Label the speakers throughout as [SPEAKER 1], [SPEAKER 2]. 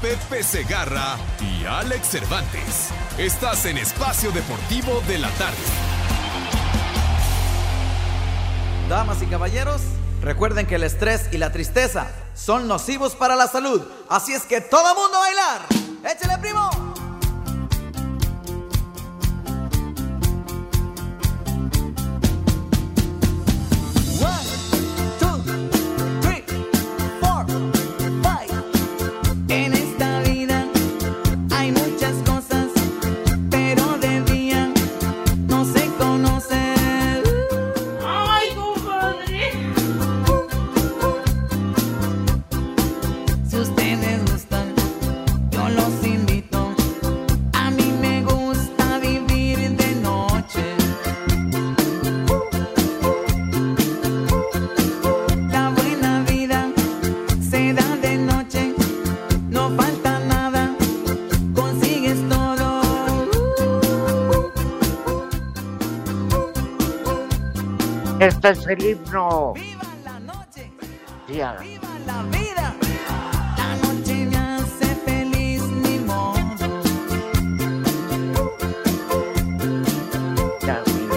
[SPEAKER 1] Pepe Segarra y Alex Cervantes. Estás en Espacio Deportivo de la Tarde.
[SPEAKER 2] Damas y caballeros, recuerden que el estrés y la tristeza son nocivos para la salud. Así es que todo mundo a bailar. ¡Échale, primo!
[SPEAKER 3] Este es el himno.
[SPEAKER 4] Viva la noche, viva la vida. La noche me hace feliz, ni modo.
[SPEAKER 3] Ya, sí.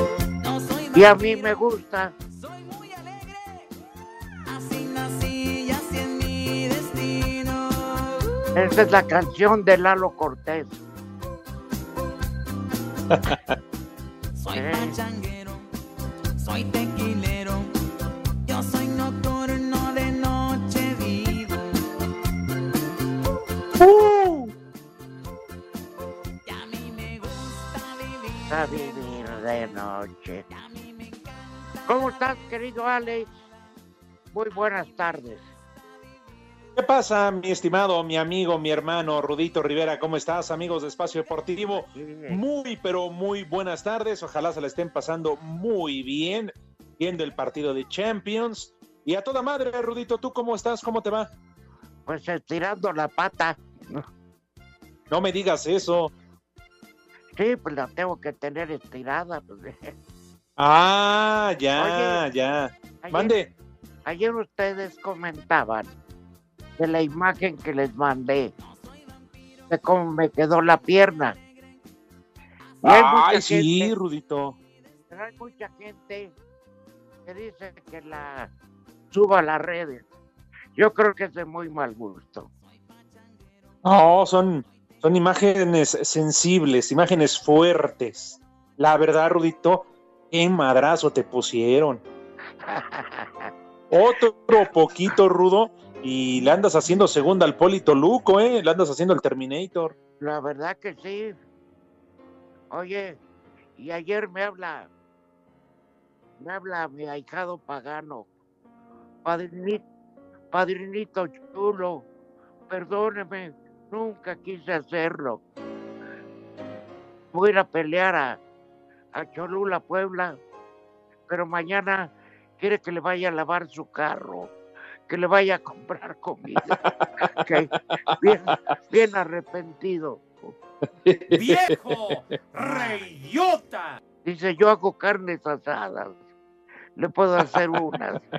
[SPEAKER 4] No soy
[SPEAKER 3] Y a mí me gusta.
[SPEAKER 4] Soy muy alegre. Así nací y así es mi destino.
[SPEAKER 3] Esta es la canción de Lalo Cortés. Muy buenas tardes.
[SPEAKER 5] ¿Qué pasa, mi estimado, mi amigo, mi hermano Rudito Rivera? ¿Cómo estás, amigos de Espacio Deportivo? Muy, pero muy buenas tardes. Ojalá se la estén pasando muy bien viendo el partido de Champions. Y a toda madre, Rudito, ¿tú cómo estás? ¿Cómo te va?
[SPEAKER 3] Pues estirando la pata.
[SPEAKER 5] No me digas eso.
[SPEAKER 3] Sí, pues la tengo que tener estirada. pues.
[SPEAKER 5] Ah, ya,
[SPEAKER 3] Oye,
[SPEAKER 5] ya.
[SPEAKER 3] Ayer,
[SPEAKER 5] Mande.
[SPEAKER 3] ayer ustedes comentaban de la imagen que les mandé, de cómo me quedó la pierna. Y hay
[SPEAKER 5] Ay, sí,
[SPEAKER 3] gente-
[SPEAKER 5] Rudito.
[SPEAKER 3] Pero hay mucha gente que dice que la suba a las redes. Yo creo que es de muy mal gusto.
[SPEAKER 5] No, son, son imágenes sensibles, imágenes fuertes. La verdad, Rudito, qué madrazo te pusieron. Otro poquito rudo y le andas haciendo segunda al Polito Luco, ¿eh? Le andas haciendo el Terminator.
[SPEAKER 3] La verdad que sí. Oye, y ayer me habla, me habla mi ahijado pagano, padrinito, padrinito chulo, perdóneme, nunca quise hacerlo. Voy a pelear a, a Cholula, Puebla, pero mañana quiere que le vaya a lavar su carro, que le vaya a comprar comida, bien, bien arrepentido.
[SPEAKER 6] ¡Viejo! ¡Reyota!
[SPEAKER 3] Dice, yo hago carnes asadas. Le puedo hacer unas.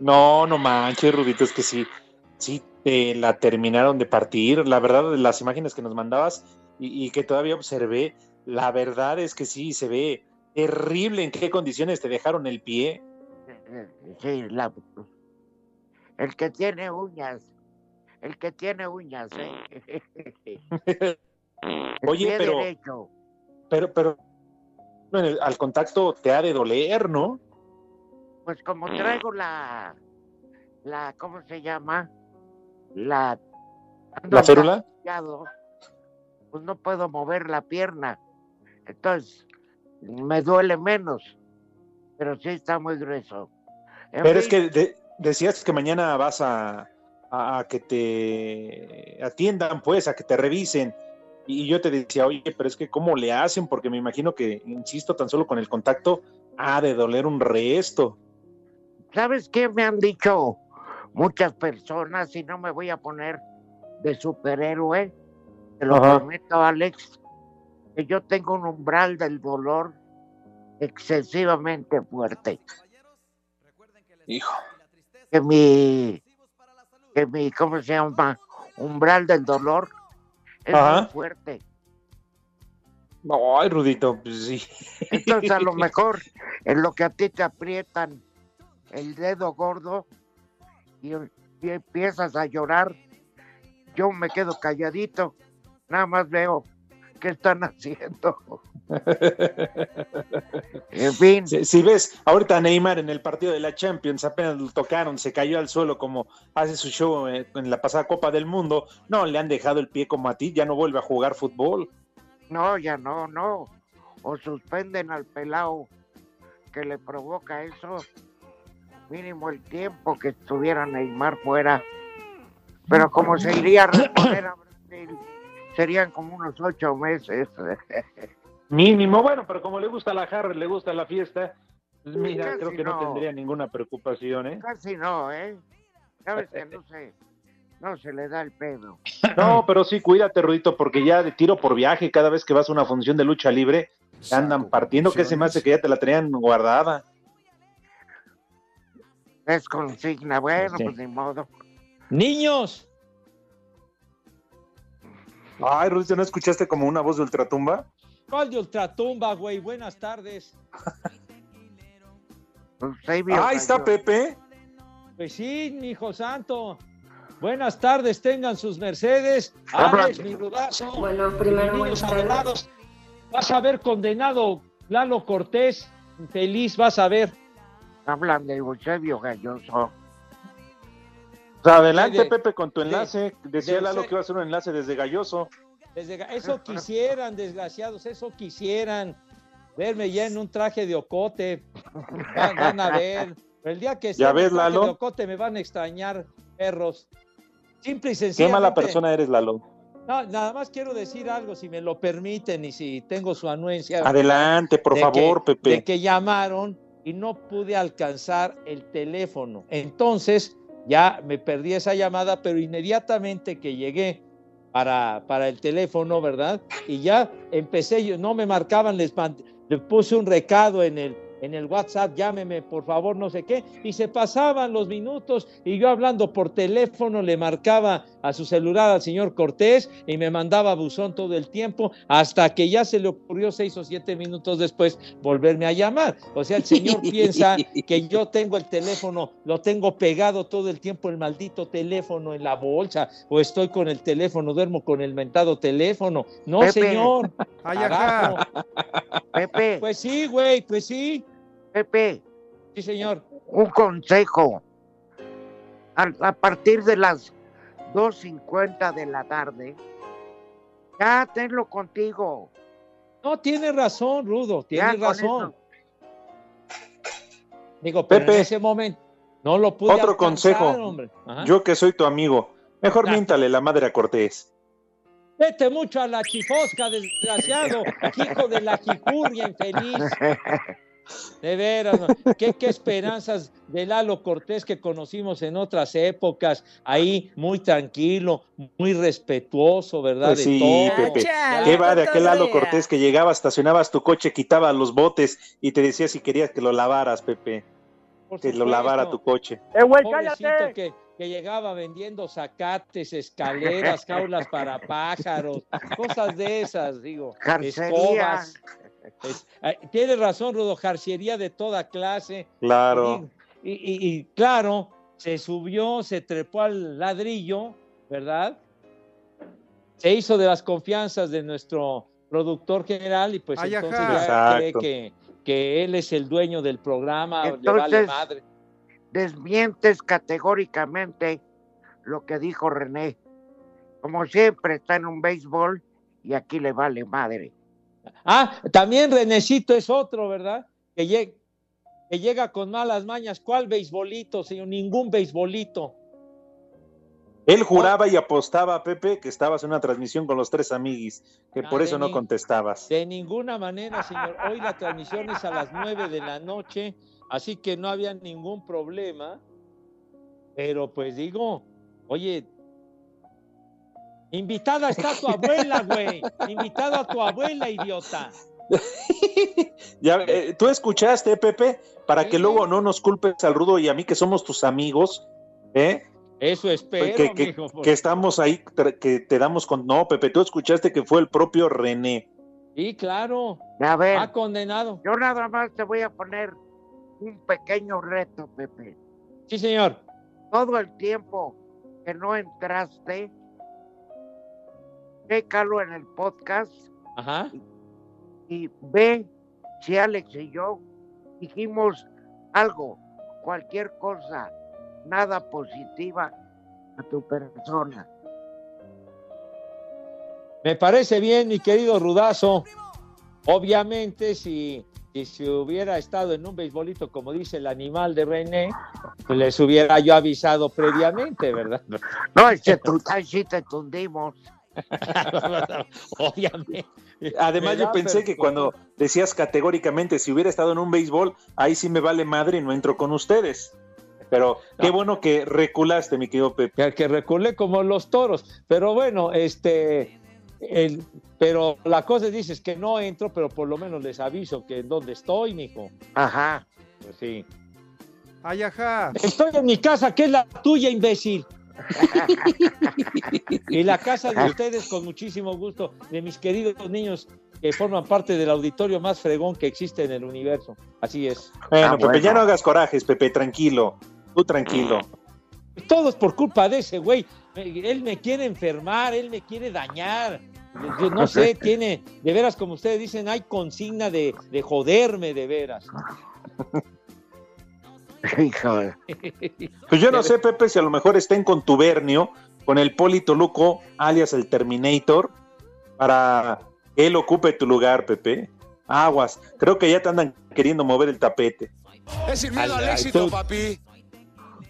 [SPEAKER 5] No, no manches, Rudito, es que sí, sí te la terminaron de partir. La verdad, de las imágenes que nos mandabas y, y que todavía observé, la verdad es que sí, se ve terrible en qué condiciones te dejaron el pie.
[SPEAKER 3] Sí, la, El que tiene uñas. El que tiene uñas, ¿eh?
[SPEAKER 5] Oye, pero-
[SPEAKER 3] derecho.
[SPEAKER 5] Pero, pero al contacto te ha de doler, ¿no?
[SPEAKER 3] Pues como traigo la, la, ¿cómo se llama? La,
[SPEAKER 5] ¿La férula?
[SPEAKER 3] Pues no puedo mover la pierna. Entonces, me duele menos. Pero sí está muy grueso. En
[SPEAKER 5] Pero es que de- decías que mañana vas a, a- a que te atiendan, pues, a que te revisen. Y yo te decía, oye, pero es que ¿cómo le hacen? Porque me imagino que, insisto, tan solo con el contacto ha de doler un resto.
[SPEAKER 3] ¿Sabes qué me han dicho muchas personas? Y no me voy a poner de superhéroe. Te lo
[SPEAKER 5] Ajá.
[SPEAKER 3] prometo, Alex, que yo tengo un umbral del dolor excesivamente fuerte.
[SPEAKER 5] Hijo.
[SPEAKER 3] Que mi, que mi, ¿cómo se llama? Umbral del dolor es
[SPEAKER 5] Ajá.
[SPEAKER 3] muy fuerte.
[SPEAKER 5] Ay, Rudito, pues sí.
[SPEAKER 3] Entonces, a lo mejor en lo que a ti te aprietan el dedo gordo y, y empiezas a llorar, yo me quedo calladito, nada más veo qué están haciendo. En fin,
[SPEAKER 5] Si, si ves, ahorita Neymar en el partido de la Champions apenas lo tocaron, se cayó al suelo como hace su show eh, en la pasada Copa del Mundo. No, le han dejado el pie como a ti, ya no vuelve a jugar fútbol.
[SPEAKER 3] no, ya no, no. O suspenden al pelao que le provoca eso, mínimo el tiempo que estuviera Neymar fuera. Pero como se iría a reponer a Brasil, serían como unos ocho meses.
[SPEAKER 5] Mínimo, bueno, pero como le gusta la jarra, le gusta la fiesta, pues mira,
[SPEAKER 3] Casi
[SPEAKER 5] creo que no.
[SPEAKER 3] no.
[SPEAKER 5] tendría ninguna preocupación, ¿eh?
[SPEAKER 3] Casi no, ¿eh? Sabes que no se, no se le da el pedo.
[SPEAKER 5] No, pero sí, cuídate, Rudito, porque ya de tiro por viaje, cada vez que vas a una función de lucha libre, te andan partiendo, que se me hace que ya te la tenían guardada.
[SPEAKER 3] Es consigna, bueno,
[SPEAKER 7] Sí.
[SPEAKER 3] pues ni modo.
[SPEAKER 7] Niños,
[SPEAKER 5] Ay, Rudito, ¿no escuchaste como una voz de ultratumba?
[SPEAKER 7] ¿cuál de ultratumba, güey? Buenas tardes.
[SPEAKER 3] Ahí
[SPEAKER 5] está. Pepe.
[SPEAKER 7] Pues sí, mi hijo santo. Buenas tardes, tengan sus mercedes. Alex, mi rudazo.
[SPEAKER 8] Bueno, primero, buenas tardes.
[SPEAKER 7] Vas a ver condenado Lalo Cortés. Feliz, vas a ver.
[SPEAKER 3] Hablan de Eusebio Galloso.
[SPEAKER 5] Adelante,
[SPEAKER 7] De-
[SPEAKER 5] Pepe, con tu
[SPEAKER 7] de-
[SPEAKER 5] enlace. Decía
[SPEAKER 7] de-
[SPEAKER 5] Lalo que iba a hacer un enlace desde Galloso.
[SPEAKER 7] Desde eso quisieran, desgraciados, eso quisieran. Verme ya en un traje de ocote. Van, van a ver. Pero el día que sea
[SPEAKER 5] ¿Ya
[SPEAKER 7] en
[SPEAKER 5] ves,
[SPEAKER 7] un traje
[SPEAKER 5] Lalo?
[SPEAKER 7] de ocote me van a extrañar, perros. Simple y
[SPEAKER 5] Qué
[SPEAKER 7] sencillamente.
[SPEAKER 5] mala persona eres, Lalo.
[SPEAKER 7] No, nada más quiero decir algo, si me lo permiten y si tengo su anuencia.
[SPEAKER 5] Adelante, por favor,
[SPEAKER 7] que-
[SPEAKER 5] Pepe.
[SPEAKER 7] De que llamaron y no pude alcanzar el teléfono. Entonces, ya me perdí esa llamada, pero inmediatamente que llegué para, para el teléfono, ¿verdad? Y ya empecé, yo no me marcaban, les, les puse un recado en el, en el WhatsApp, llámeme por favor, no sé qué, y se pasaban los minutos y yo hablando por teléfono le marcaba a su celular al señor Cortés y me mandaba buzón todo el tiempo hasta que ya se le ocurrió seis o siete minutos después volverme a llamar. O sea, el señor piensa que yo tengo el teléfono, lo tengo pegado todo el tiempo, el maldito teléfono en la bolsa o estoy con el teléfono, duermo con el mentado teléfono. No,
[SPEAKER 3] Pepe.
[SPEAKER 7] señor.
[SPEAKER 6] Ay.
[SPEAKER 7] Carajo.
[SPEAKER 3] Pepe,
[SPEAKER 7] Pues sí, güey, pues sí.
[SPEAKER 3] Pepe,
[SPEAKER 7] Sí, señor.
[SPEAKER 3] un consejo. A, a partir de las 2.50 de la tarde, ya tenlo contigo.
[SPEAKER 7] No, tiene razón, Rudo, tiene razón.
[SPEAKER 3] eso.
[SPEAKER 7] Digo, pero
[SPEAKER 5] Pepe.
[SPEAKER 7] en ese momento no lo pude
[SPEAKER 5] Otro
[SPEAKER 7] alcanzar,
[SPEAKER 5] consejo.
[SPEAKER 7] hombre.
[SPEAKER 5] Yo que soy tu amigo, mejor míntale la madre a Cortés.
[SPEAKER 7] Vete mucho a la chifosca, desgraciado, hijo de la jicurria infeliz. De veras. ¿Qué, qué esperanzas de Lalo Cortés que conocimos en otras épocas, ahí muy tranquilo, muy respetuoso, ¿verdad?
[SPEAKER 5] Pues
[SPEAKER 7] de
[SPEAKER 5] sí,
[SPEAKER 7] todo.
[SPEAKER 5] Pepe.
[SPEAKER 8] Chale,
[SPEAKER 5] ¿Qué va de aquel Lalo. Cortés que llegaba, estacionabas tu coche, quitaba los botes y te decía si querías que lo lavaras, Pepe? Que lo lavara tu coche.
[SPEAKER 6] ¡Eh, güey,
[SPEAKER 7] Pobrecito
[SPEAKER 6] cállate!
[SPEAKER 7] que, que llegaba vendiendo zacates, escaleras, jaulas para pájaros, cosas de esas, digo.
[SPEAKER 3] Jarcería.
[SPEAKER 7] Escobas. Es- eh, tiene razón, Rudo, jarciería de toda clase.
[SPEAKER 5] Claro.
[SPEAKER 7] Y, y- y- claro, se subió, se trepó al ladrillo, ¿verdad? Se hizo de las confianzas de nuestro productor general y pues
[SPEAKER 8] Ay,
[SPEAKER 7] entonces ya cree que, que él es el dueño del programa, le vale
[SPEAKER 3] Entonces-
[SPEAKER 7] madre.
[SPEAKER 3] Desmientes categóricamente lo que dijo René. Como siempre está en un béisbol y aquí le vale madre.
[SPEAKER 7] Ah, también Renecito es otro, ¿verdad? Que, lleg- que llega con malas mañas. ¿Cuál beisbolito, señor? Ningún beisbolito.
[SPEAKER 5] Él juraba y apostaba, Pepe, que estabas en una transmisión con los tres amiguis, que
[SPEAKER 7] Ah,
[SPEAKER 5] por eso no contestabas.
[SPEAKER 7] De ninguna manera, señor. Hoy la transmisión es a las nueve de la noche, así que no había ningún problema. Pero pues digo, oye, invitada está tu abuela, güey. Invitada a tu abuela, idiota.
[SPEAKER 5] Ya, eh, Tú escuchaste, Pepe, para que luego no nos culpes al Rudo y a mí, que somos tus amigos, ¿eh?
[SPEAKER 7] Eso espero,
[SPEAKER 5] que, que-
[SPEAKER 7] mijo,
[SPEAKER 5] que estamos ahí, que te damos con... No, Pepe, tú escuchaste que fue el propio René.
[SPEAKER 7] Sí, claro.
[SPEAKER 3] A ver,
[SPEAKER 7] Ha condenado.
[SPEAKER 3] yo nada más te voy a poner un pequeño reto, Pepe.
[SPEAKER 7] Sí, señor.
[SPEAKER 3] Todo el tiempo que no entraste, chécalo en el podcast
[SPEAKER 7] Ajá.
[SPEAKER 3] y ve si Alex y yo dijimos algo, cualquier cosa, nada positiva a tu persona.
[SPEAKER 7] Me parece bien, mi querido Rudazo. Obviamente, si, si hubiera estado en un beisbolito, como dice el animal de René, pues les hubiera yo avisado previamente, ¿verdad?
[SPEAKER 3] No, es que tú sí te tundimos.
[SPEAKER 7] Obviamente.
[SPEAKER 5] Además,
[SPEAKER 7] Me
[SPEAKER 5] yo pensé que cuando decías categóricamente, si hubiera estado en un béisbol, ahí sí me vale madre y no entro con ustedes. Pero qué
[SPEAKER 7] No.
[SPEAKER 5] bueno que reculaste, mi querido Pepe.
[SPEAKER 7] que, que reculé como los toros. Pero bueno, este, el- pero la cosa es, dices que no entro, pero por lo menos les aviso que en dónde estoy, mijo.
[SPEAKER 3] Ajá.
[SPEAKER 7] Pues sí.
[SPEAKER 8] Ay, ajá.
[SPEAKER 7] Estoy en mi casa, que es la tuya, imbécil. y la casa de ustedes, con muchísimo gusto, de mis queridos niños que forman parte del auditorio más fregón que existe en el universo. Así es.
[SPEAKER 5] Bueno,
[SPEAKER 3] Ah,
[SPEAKER 5] Pepe,
[SPEAKER 3] bueno.
[SPEAKER 5] ya no hagas corajes, Pepe, tranquilo. Tú tranquilo.
[SPEAKER 7] Todo es por culpa de ese güey. Él me quiere enfermar, él me quiere dañar. Yo no sé, tiene, de veras, como ustedes dicen, hay consigna de, de joderme, de veras.
[SPEAKER 3] Hijo,
[SPEAKER 5] Pues yo no sé, Pepe, si a lo mejor está en contubernio con el Polito Luco, alias el Terminator, para que él ocupe tu lugar, Pepe. Aguas, creo que ya te andan queriendo mover el tapete.
[SPEAKER 9] Es sin miedo al éxito,
[SPEAKER 7] tú-
[SPEAKER 9] papi.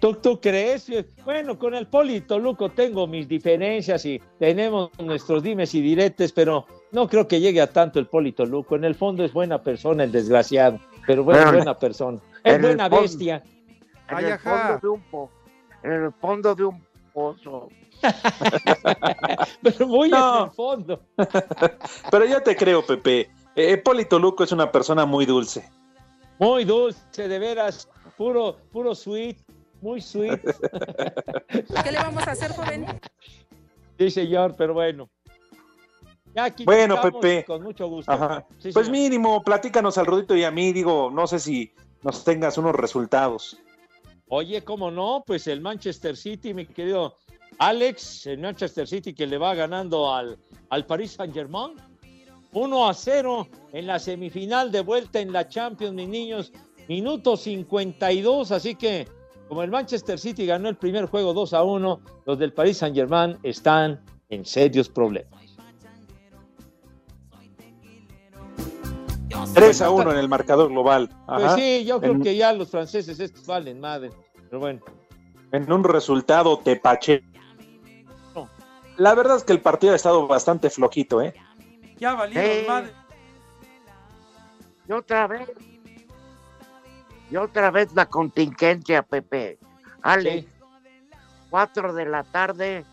[SPEAKER 7] ¿Tú, tú crees? Bueno, con el Polito Luco tengo mis diferencias y tenemos nuestros dimes y diretes, pero no creo que llegue a tanto el Polito Luco. En el fondo es buena persona, el desgraciado, pero bueno,
[SPEAKER 3] Bueno,
[SPEAKER 7] buena persona. Es buena
[SPEAKER 3] fondo.
[SPEAKER 7] bestia.
[SPEAKER 3] en
[SPEAKER 8] Ay,
[SPEAKER 3] el fondo de un po, en el fondo de un pozo.
[SPEAKER 7] Pero muy
[SPEAKER 5] No.
[SPEAKER 7] en el fondo.
[SPEAKER 5] Pero yo te creo, Pepe. Eh, Polito Luco es una persona muy dulce.
[SPEAKER 7] Muy dulce, de veras. Puro, puro sweet, muy sweet.
[SPEAKER 4] ¿Qué le vamos a hacer, joven?
[SPEAKER 7] Sí, señor, pero bueno. Ya aquí
[SPEAKER 5] Bueno, Pepe.
[SPEAKER 7] Con mucho gusto.
[SPEAKER 5] Ajá.
[SPEAKER 7] Sí,
[SPEAKER 5] Pues
[SPEAKER 7] señor.
[SPEAKER 5] mínimo, platícanos al Rudito y a mí, digo, no sé si nos tengas unos resultados.
[SPEAKER 7] Oye, ¿cómo no? Pues el Manchester City, mi querido Alex, el Manchester City que le va ganando al, al Paris Saint Germain. 1 a 0 en la semifinal de vuelta en la Champions, mis niños. Minuto 52, así que como el Manchester City ganó el primer juego 2 a 1, los del Paris Saint Germain están en serios problemas.
[SPEAKER 5] 3 a 1 en el marcador global.
[SPEAKER 7] Pues sí, yo creo
[SPEAKER 5] En-
[SPEAKER 7] que ya los franceses estos valen madre. Pero bueno,
[SPEAKER 5] en un resultado tepache. La verdad es que el partido ha estado bastante flojito, ¿eh?
[SPEAKER 6] Ya valimos
[SPEAKER 3] Sí.
[SPEAKER 6] madre.
[SPEAKER 3] Y otra vez. Y otra vez la contingencia, Pepe. Ale,
[SPEAKER 7] sí.
[SPEAKER 3] 4 de la tarde,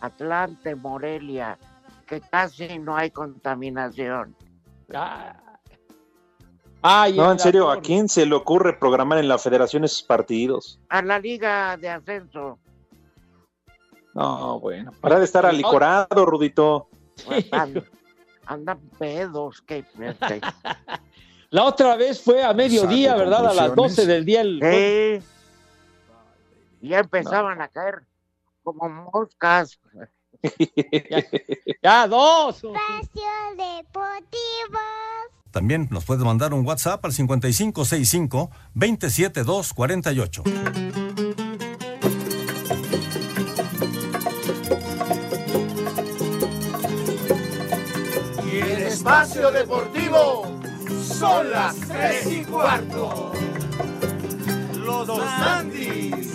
[SPEAKER 3] Atlante, Morelia, que casi no hay contaminación.
[SPEAKER 7] Ah.
[SPEAKER 5] No, en serio, ¿a quién se le ocurre programar en la federación esos partidos?
[SPEAKER 3] A la liga de ascenso.
[SPEAKER 5] No, bueno, para de estar alicorado, Rudito.
[SPEAKER 3] Andan, andan pedos, que este,
[SPEAKER 7] La otra vez fue a mediodía, ¿verdad? A las
[SPEAKER 9] conclusiones.
[SPEAKER 7] 12 del día. El...
[SPEAKER 3] Sí, y ya empezaban a caer como moscas.
[SPEAKER 7] Ya, dos.
[SPEAKER 4] Espacio Deportivo.
[SPEAKER 9] También nos puede mandar un WhatsApp al 5565-27248.
[SPEAKER 6] Y el espacio deportivo son las tres y cuarto. Los Andis.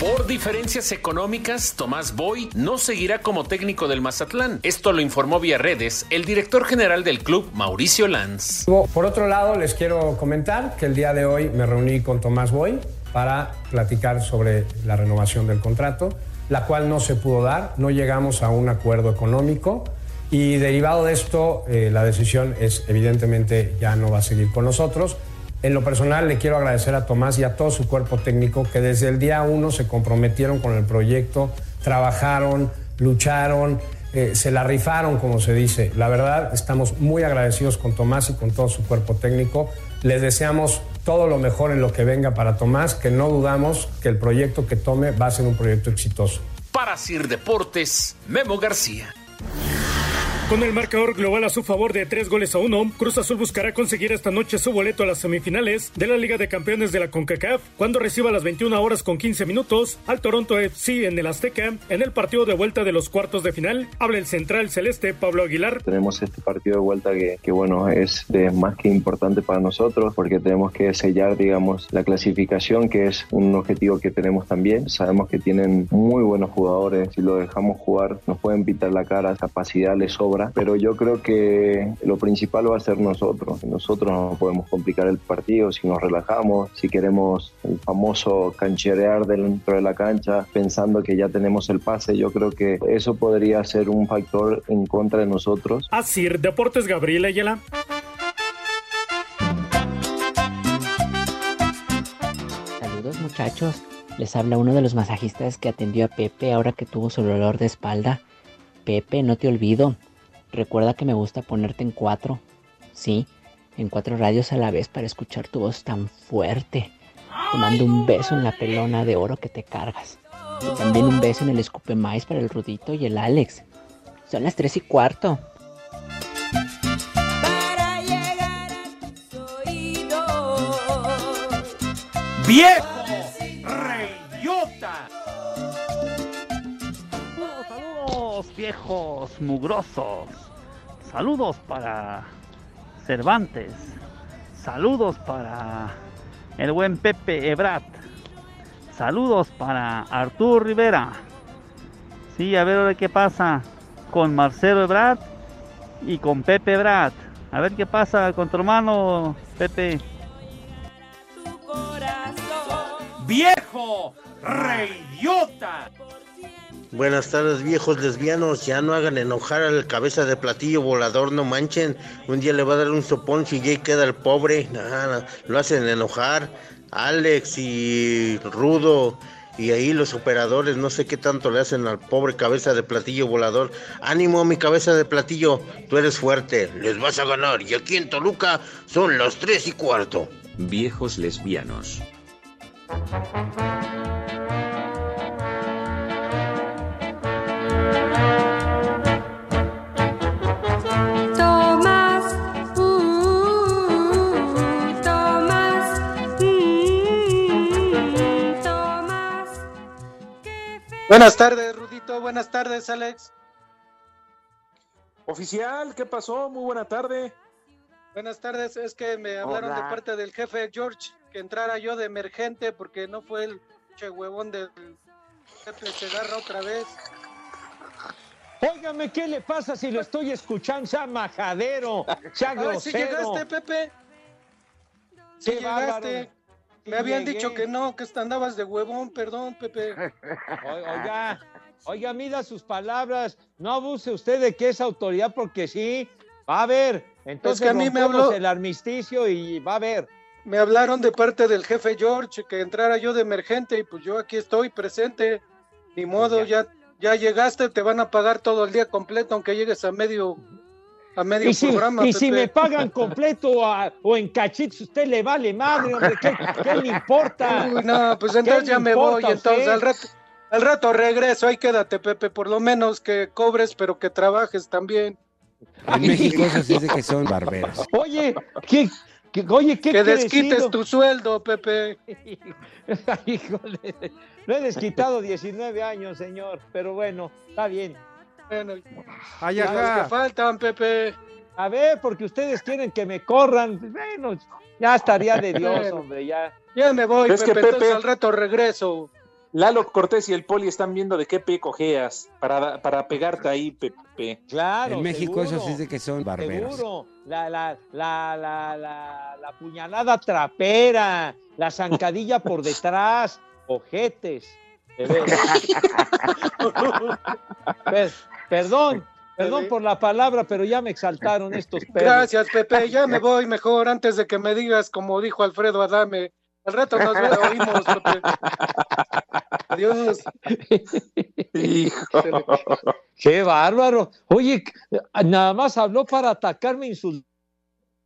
[SPEAKER 10] Por diferencias económicas, Tomás Boy no seguirá como técnico del Mazatlán. Esto lo informó vía redes el director general del club, Mauricio Lanz.
[SPEAKER 11] Por otro lado, les quiero comentar que el día de hoy me reuní con Tomás Boy para platicar sobre la renovación del contrato, la cual no se pudo dar, no llegamos a un acuerdo económico y derivado de esto, eh, la decisión es evidentemente ya no va a seguir con nosotros. En lo personal le quiero agradecer a Tomás y a todo su cuerpo técnico que desde el día uno se comprometieron con el proyecto, trabajaron, lucharon, eh, se la rifaron, como se dice. La verdad, estamos muy agradecidos con Tomás y con todo su cuerpo técnico. Les deseamos todo lo mejor en lo que venga para Tomás, que no dudamos que el proyecto que tome va a ser un proyecto exitoso.
[SPEAKER 10] Para Sir Deportes, Memo García.
[SPEAKER 12] Con el marcador global a su favor de tres goles a uno, Cruz Azul buscará conseguir esta noche su boleto a las semifinales de la Liga de Campeones de la CONCACAF cuando reciba las 21 horas con 15 minutos al Toronto FC en el Azteca en el partido de vuelta de los cuartos de final. Habla el central celeste Pablo Aguilar.
[SPEAKER 13] Tenemos este partido de vuelta que, que bueno, es de más que importante para nosotros porque tenemos que sellar, digamos, la clasificación, que es un objetivo que tenemos también. Sabemos que tienen muy buenos jugadores. Si lo dejamos jugar, nos pueden pitar la cara, capacidad les sobra pero yo creo que lo principal va a ser nosotros. Nosotros no podemos complicar el partido si nos relajamos, si queremos el famoso cancherear dentro de la cancha pensando que ya tenemos el pase. Yo creo que eso podría ser un factor en contra de nosotros.
[SPEAKER 12] Asir Deportes Gabriel Ayala.
[SPEAKER 14] Saludos muchachos, les habla uno de los masajistas que atendió a Pepe ahora que tuvo su dolor de espalda. Pepe, no te olvido. Recuerda que me gusta ponerte en cuatro. Sí, en cuatro radios a la vez para escuchar tu voz tan fuerte. Te mando un beso en la pelona de oro que te cargas. Y también un beso en el escupe maíz para el Rudito y el Alex. Son las tres y cuarto.
[SPEAKER 6] ¡Viejo! ¡Reyota!
[SPEAKER 15] Viejos mugrosos. Saludos para Cervantes. Saludos para el buen Pepe Ebrat. Saludos para Arturo Rivera. Sí, a ver ahora qué pasa con Marcelo Ebrat y con Pepe Ebrat. A ver qué pasa con tu hermano Pepe.
[SPEAKER 6] ¡Viejo! ¡Reyota!
[SPEAKER 16] Buenas tardes, viejos lesbianos. Ya no hagan enojar al cabeza de platillo volador, no manchen. Un día le va a dar un sopón si ya queda el pobre. Nada, lo hacen enojar. Alex y Rudo y ahí los operadores, no sé qué tanto le hacen al pobre cabeza de platillo volador. Ánimo, mi cabeza de platillo, tú eres fuerte, les vas a ganar. Y aquí en Toluca son las tres y cuarto.
[SPEAKER 17] Viejos lesbianos.
[SPEAKER 18] Buenas tardes, Rudito. Buenas tardes, Alex.
[SPEAKER 5] Oficial, ¿qué pasó? Muy buena tarde.
[SPEAKER 18] Buenas tardes. Es que me hablaron
[SPEAKER 5] Hola.
[SPEAKER 18] de parte del jefe George que entrara yo de emergente porque no fue el che huevón del jefe Segarra otra vez.
[SPEAKER 7] Óigame, ¿qué le pasa si lo estoy escuchando? Sea majadero, sea
[SPEAKER 18] A ver si
[SPEAKER 7] grosero.
[SPEAKER 18] llegaste, Pepe. Si
[SPEAKER 7] Qué bárbaro.
[SPEAKER 18] llegaste. Me habían
[SPEAKER 7] llegué.
[SPEAKER 18] dicho que no, que andabas de huevón, perdón, Pepe.
[SPEAKER 7] O- Oiga, oiga, mida sus palabras. No abuse usted de que es autoridad porque sí. Va a haber. Entonces
[SPEAKER 18] que a mí me habló-
[SPEAKER 7] el armisticio y va a haber.
[SPEAKER 18] Me hablaron de parte del jefe George que entrara yo de emergente y pues yo aquí estoy presente. Ni modo, ya, ya llegaste, te van a pagar todo el día completo aunque llegues a medio a medio
[SPEAKER 7] Y si,
[SPEAKER 18] programa.
[SPEAKER 7] y si me pagan completo a- o en cachitos, usted le vale madre, hombre, ¿qué, qué le importa?
[SPEAKER 18] Uy, no, pues
[SPEAKER 7] ¿Qué
[SPEAKER 18] entonces ya me
[SPEAKER 7] importa
[SPEAKER 18] voy, entonces al rato, al rato regreso, ahí quédate, Pepe, por lo menos que cobres, pero que trabajes también.
[SPEAKER 19] En México se dice que son barberos.
[SPEAKER 7] Oye, ¿qué, qué- oye, qué
[SPEAKER 18] Que desquites
[SPEAKER 7] crecido?
[SPEAKER 18] tu sueldo, Pepe.
[SPEAKER 7] Híjole, no he desquitado 19 años, señor, pero bueno, está bien.
[SPEAKER 18] Bueno,
[SPEAKER 8] Ay,
[SPEAKER 18] ya los
[SPEAKER 8] ajá.
[SPEAKER 18] que faltan, Pepe.
[SPEAKER 7] A ver, porque ustedes quieren que me corran, bueno, ya estaría de Dios, hombre, ya.
[SPEAKER 18] Ya me voy,
[SPEAKER 5] Es
[SPEAKER 18] Pepe,
[SPEAKER 5] que, Pepe-
[SPEAKER 18] entonces al rato regreso.
[SPEAKER 5] Lalo Cortés y el Poli están viendo de qué pe cojeas para, para pegarte ahí, Pepe.
[SPEAKER 7] Claro.
[SPEAKER 19] En México eso
[SPEAKER 7] seguro,
[SPEAKER 19] se dice que son barberos.
[SPEAKER 7] Seguro, la, la, la, la, la, la puñalada trapera, la zancadilla por detrás, ojetes. de veras. Per- perdón, perdón por la palabra, pero ya me exaltaron estos perros.
[SPEAKER 18] Gracias, Pepe. Ya me voy mejor antes de que me digas, como dijo Alfredo Adame. Al rato nos oímos, Pepe. Adiós.
[SPEAKER 7] Qué bárbaro. Oye, nada más habló para atacarme, insultar,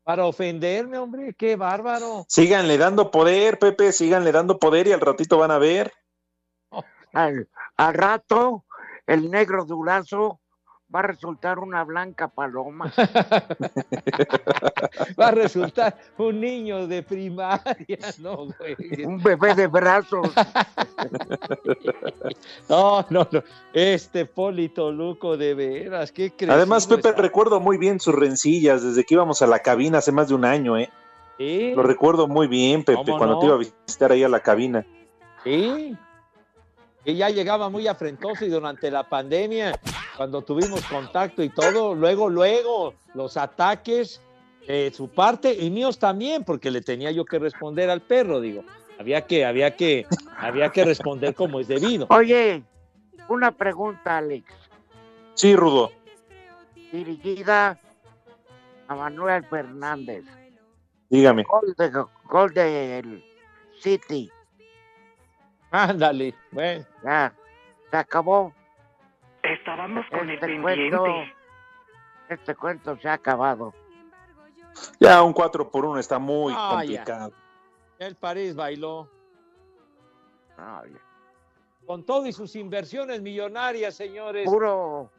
[SPEAKER 7] para ofenderme, hombre. Qué bárbaro.
[SPEAKER 5] Síganle dando poder, Pepe, síganle dando poder y al ratito van a ver.
[SPEAKER 3] Al, al rato, el negro durazo va a resultar una blanca paloma.
[SPEAKER 7] Va a resultar un niño de primaria, no, güey.
[SPEAKER 3] Un bebé de brazos.
[SPEAKER 7] No, no, no. Este Polito Luco, de veras, qué crecido
[SPEAKER 5] Además, Pepe,
[SPEAKER 7] está.
[SPEAKER 5] recuerdo muy bien sus rencillas desde que íbamos a la cabina hace más de un año, ¿eh?
[SPEAKER 7] Sí,
[SPEAKER 5] Lo recuerdo muy bien, Pepe,
[SPEAKER 7] ¿Cómo
[SPEAKER 5] cuando
[SPEAKER 7] no?
[SPEAKER 5] te iba a visitar ahí a la cabina.
[SPEAKER 7] sí. Y ya llegaba muy afrentoso y durante la pandemia, cuando tuvimos contacto y todo, luego, luego, los ataques de su parte y míos también, porque le tenía yo que responder al perro, digo. Había que, había que, había que responder como es debido.
[SPEAKER 3] Oye, una pregunta, Alex.
[SPEAKER 5] Sí, Rudo.
[SPEAKER 3] Dirigida a Manuel Fernández.
[SPEAKER 5] Dígame.
[SPEAKER 3] Gol, de, gol del City.
[SPEAKER 7] Ándale, bueno.
[SPEAKER 3] Ya, se acabó.
[SPEAKER 20] Estábamos con
[SPEAKER 3] Este
[SPEAKER 20] el
[SPEAKER 3] cuento,
[SPEAKER 20] pendiente.
[SPEAKER 3] este cuento se ha acabado.
[SPEAKER 5] Ya un 4 por 1 está muy
[SPEAKER 7] Ah, ya.
[SPEAKER 5] complicado.
[SPEAKER 7] El París bailó.
[SPEAKER 3] Ay,
[SPEAKER 7] Con todo y sus inversiones millonarias, señores.
[SPEAKER 3] puro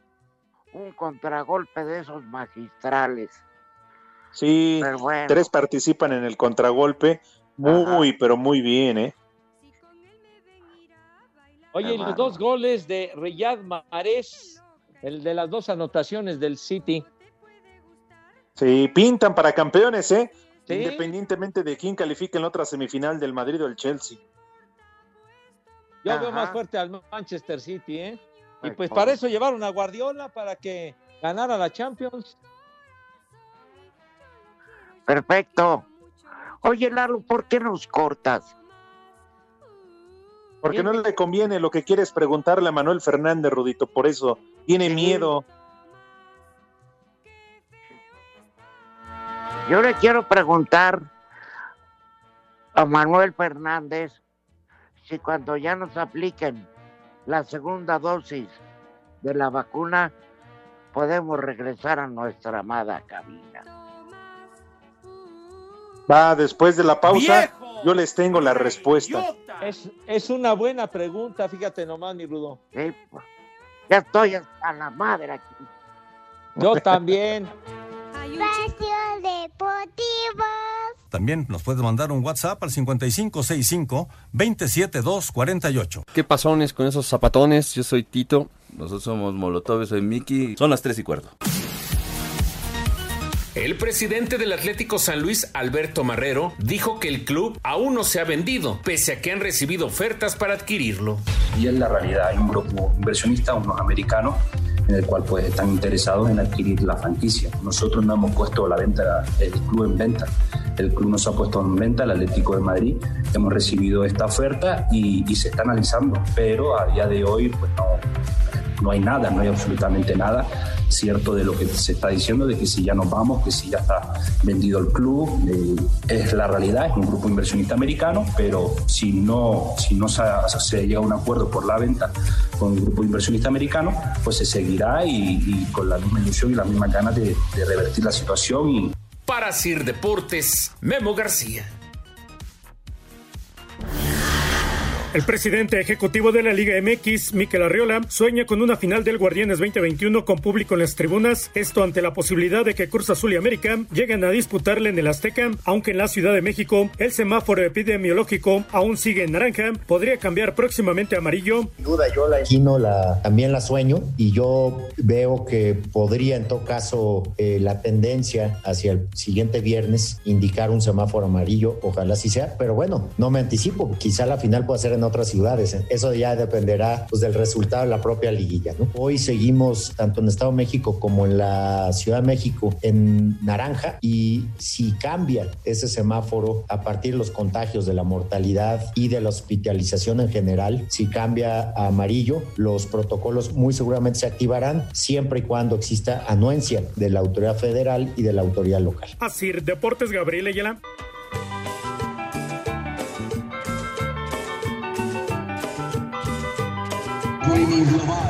[SPEAKER 3] un contragolpe de esos magistrales.
[SPEAKER 5] Sí,
[SPEAKER 3] bueno.
[SPEAKER 5] tres participan en el contragolpe. Muy, pero muy bien, ¿eh?
[SPEAKER 7] Oye, los dos goles de Riyad Mahrez, el de las dos anotaciones del City.
[SPEAKER 5] Sí, pintan para campeones, ¿eh?
[SPEAKER 7] Sí.
[SPEAKER 5] Independientemente de quién califique en la otra semifinal del Madrid o el Chelsea.
[SPEAKER 7] Yo
[SPEAKER 3] Ajá.
[SPEAKER 7] veo más fuerte al Manchester City, ¿eh? Y pues para eso llevaron a Guardiola, para que ganara la Champions.
[SPEAKER 3] Perfecto. Oye, Lalo, ¿por qué nos cortas?
[SPEAKER 5] Porque no le conviene lo que quiere es preguntarle a Manuel Fernández, Rudito. Por eso tiene miedo.
[SPEAKER 3] Yo le quiero preguntar a Manuel Fernández si cuando ya nos apliquen la segunda dosis de la vacuna podemos regresar a nuestra amada cabina.
[SPEAKER 5] Va, después de la pausa,
[SPEAKER 6] ¡Viejo!
[SPEAKER 5] Yo les tengo la respuesta.
[SPEAKER 7] Es, es una buena pregunta, fíjate nomás, mi Rudo.
[SPEAKER 3] Sí, pues, ya estoy hasta la madre aquí.
[SPEAKER 7] Yo también.
[SPEAKER 21] Espacio Deportivo.
[SPEAKER 9] También nos puedes mandar un WhatsApp al 5565-27248.
[SPEAKER 22] ¿Qué pasones con esos zapatones? Yo soy Tito. Nosotros somos Molotov, yo soy Miki. Son las tres y cuarto.
[SPEAKER 10] El presidente del Atlético San Luis, Alberto Marrero, dijo que el club aún no se ha vendido, pese a que han recibido ofertas para adquirirlo.
[SPEAKER 23] Y es la realidad, hay un grupo inversionista, unos americanos, en el cual pues están interesados en adquirir la franquicia. Nosotros no hemos puesto la venta, el club en venta. El club nos ha puesto en venta, el Atlético de Madrid. Hemos recibido esta oferta y, y se está analizando, pero a día de hoy pues no, no hay nada, no hay absolutamente nada cierto de lo que se está diciendo, de que si ya nos vamos, que si ya está vendido el club, eh, es la realidad, es un grupo inversionista americano, pero si no, si no se, se llega a un acuerdo por la venta con el grupo inversionista americano, pues se seguirá y, con la misma ilusión y las mismas ganas de, de revertir la situación
[SPEAKER 10] Para Sir Deportes, Memo García.
[SPEAKER 12] El presidente ejecutivo de la Liga MX, Miquel Arriola, sueña con una final del Guardianes 2021 con público en las tribunas, esto ante la posibilidad de que Cruz Azul y América lleguen a disputarle en el Azteca, aunque en la Ciudad de México el semáforo epidemiológico aún sigue en naranja, podría cambiar próximamente a amarillo.
[SPEAKER 24] Sin duda yo la imagino, la, también la sueño y yo veo que podría en todo caso eh, la tendencia hacia el siguiente viernes indicar un semáforo amarillo, ojalá así sea, pero bueno, no me anticipo, quizá la final pueda ser en otras ciudades, eso ya dependerá pues, del resultado de la propia liguilla. Hoy seguimos tanto en Estado de México como en la Ciudad de México en naranja y si cambia ese semáforo a partir de los contagios de la mortalidad y de la hospitalización en general, si cambia a amarillo, los protocolos muy seguramente se activarán siempre y cuando exista anuencia de la autoridad federal y de la autoridad local.
[SPEAKER 12] Así, Deportes Gabriel Ayala.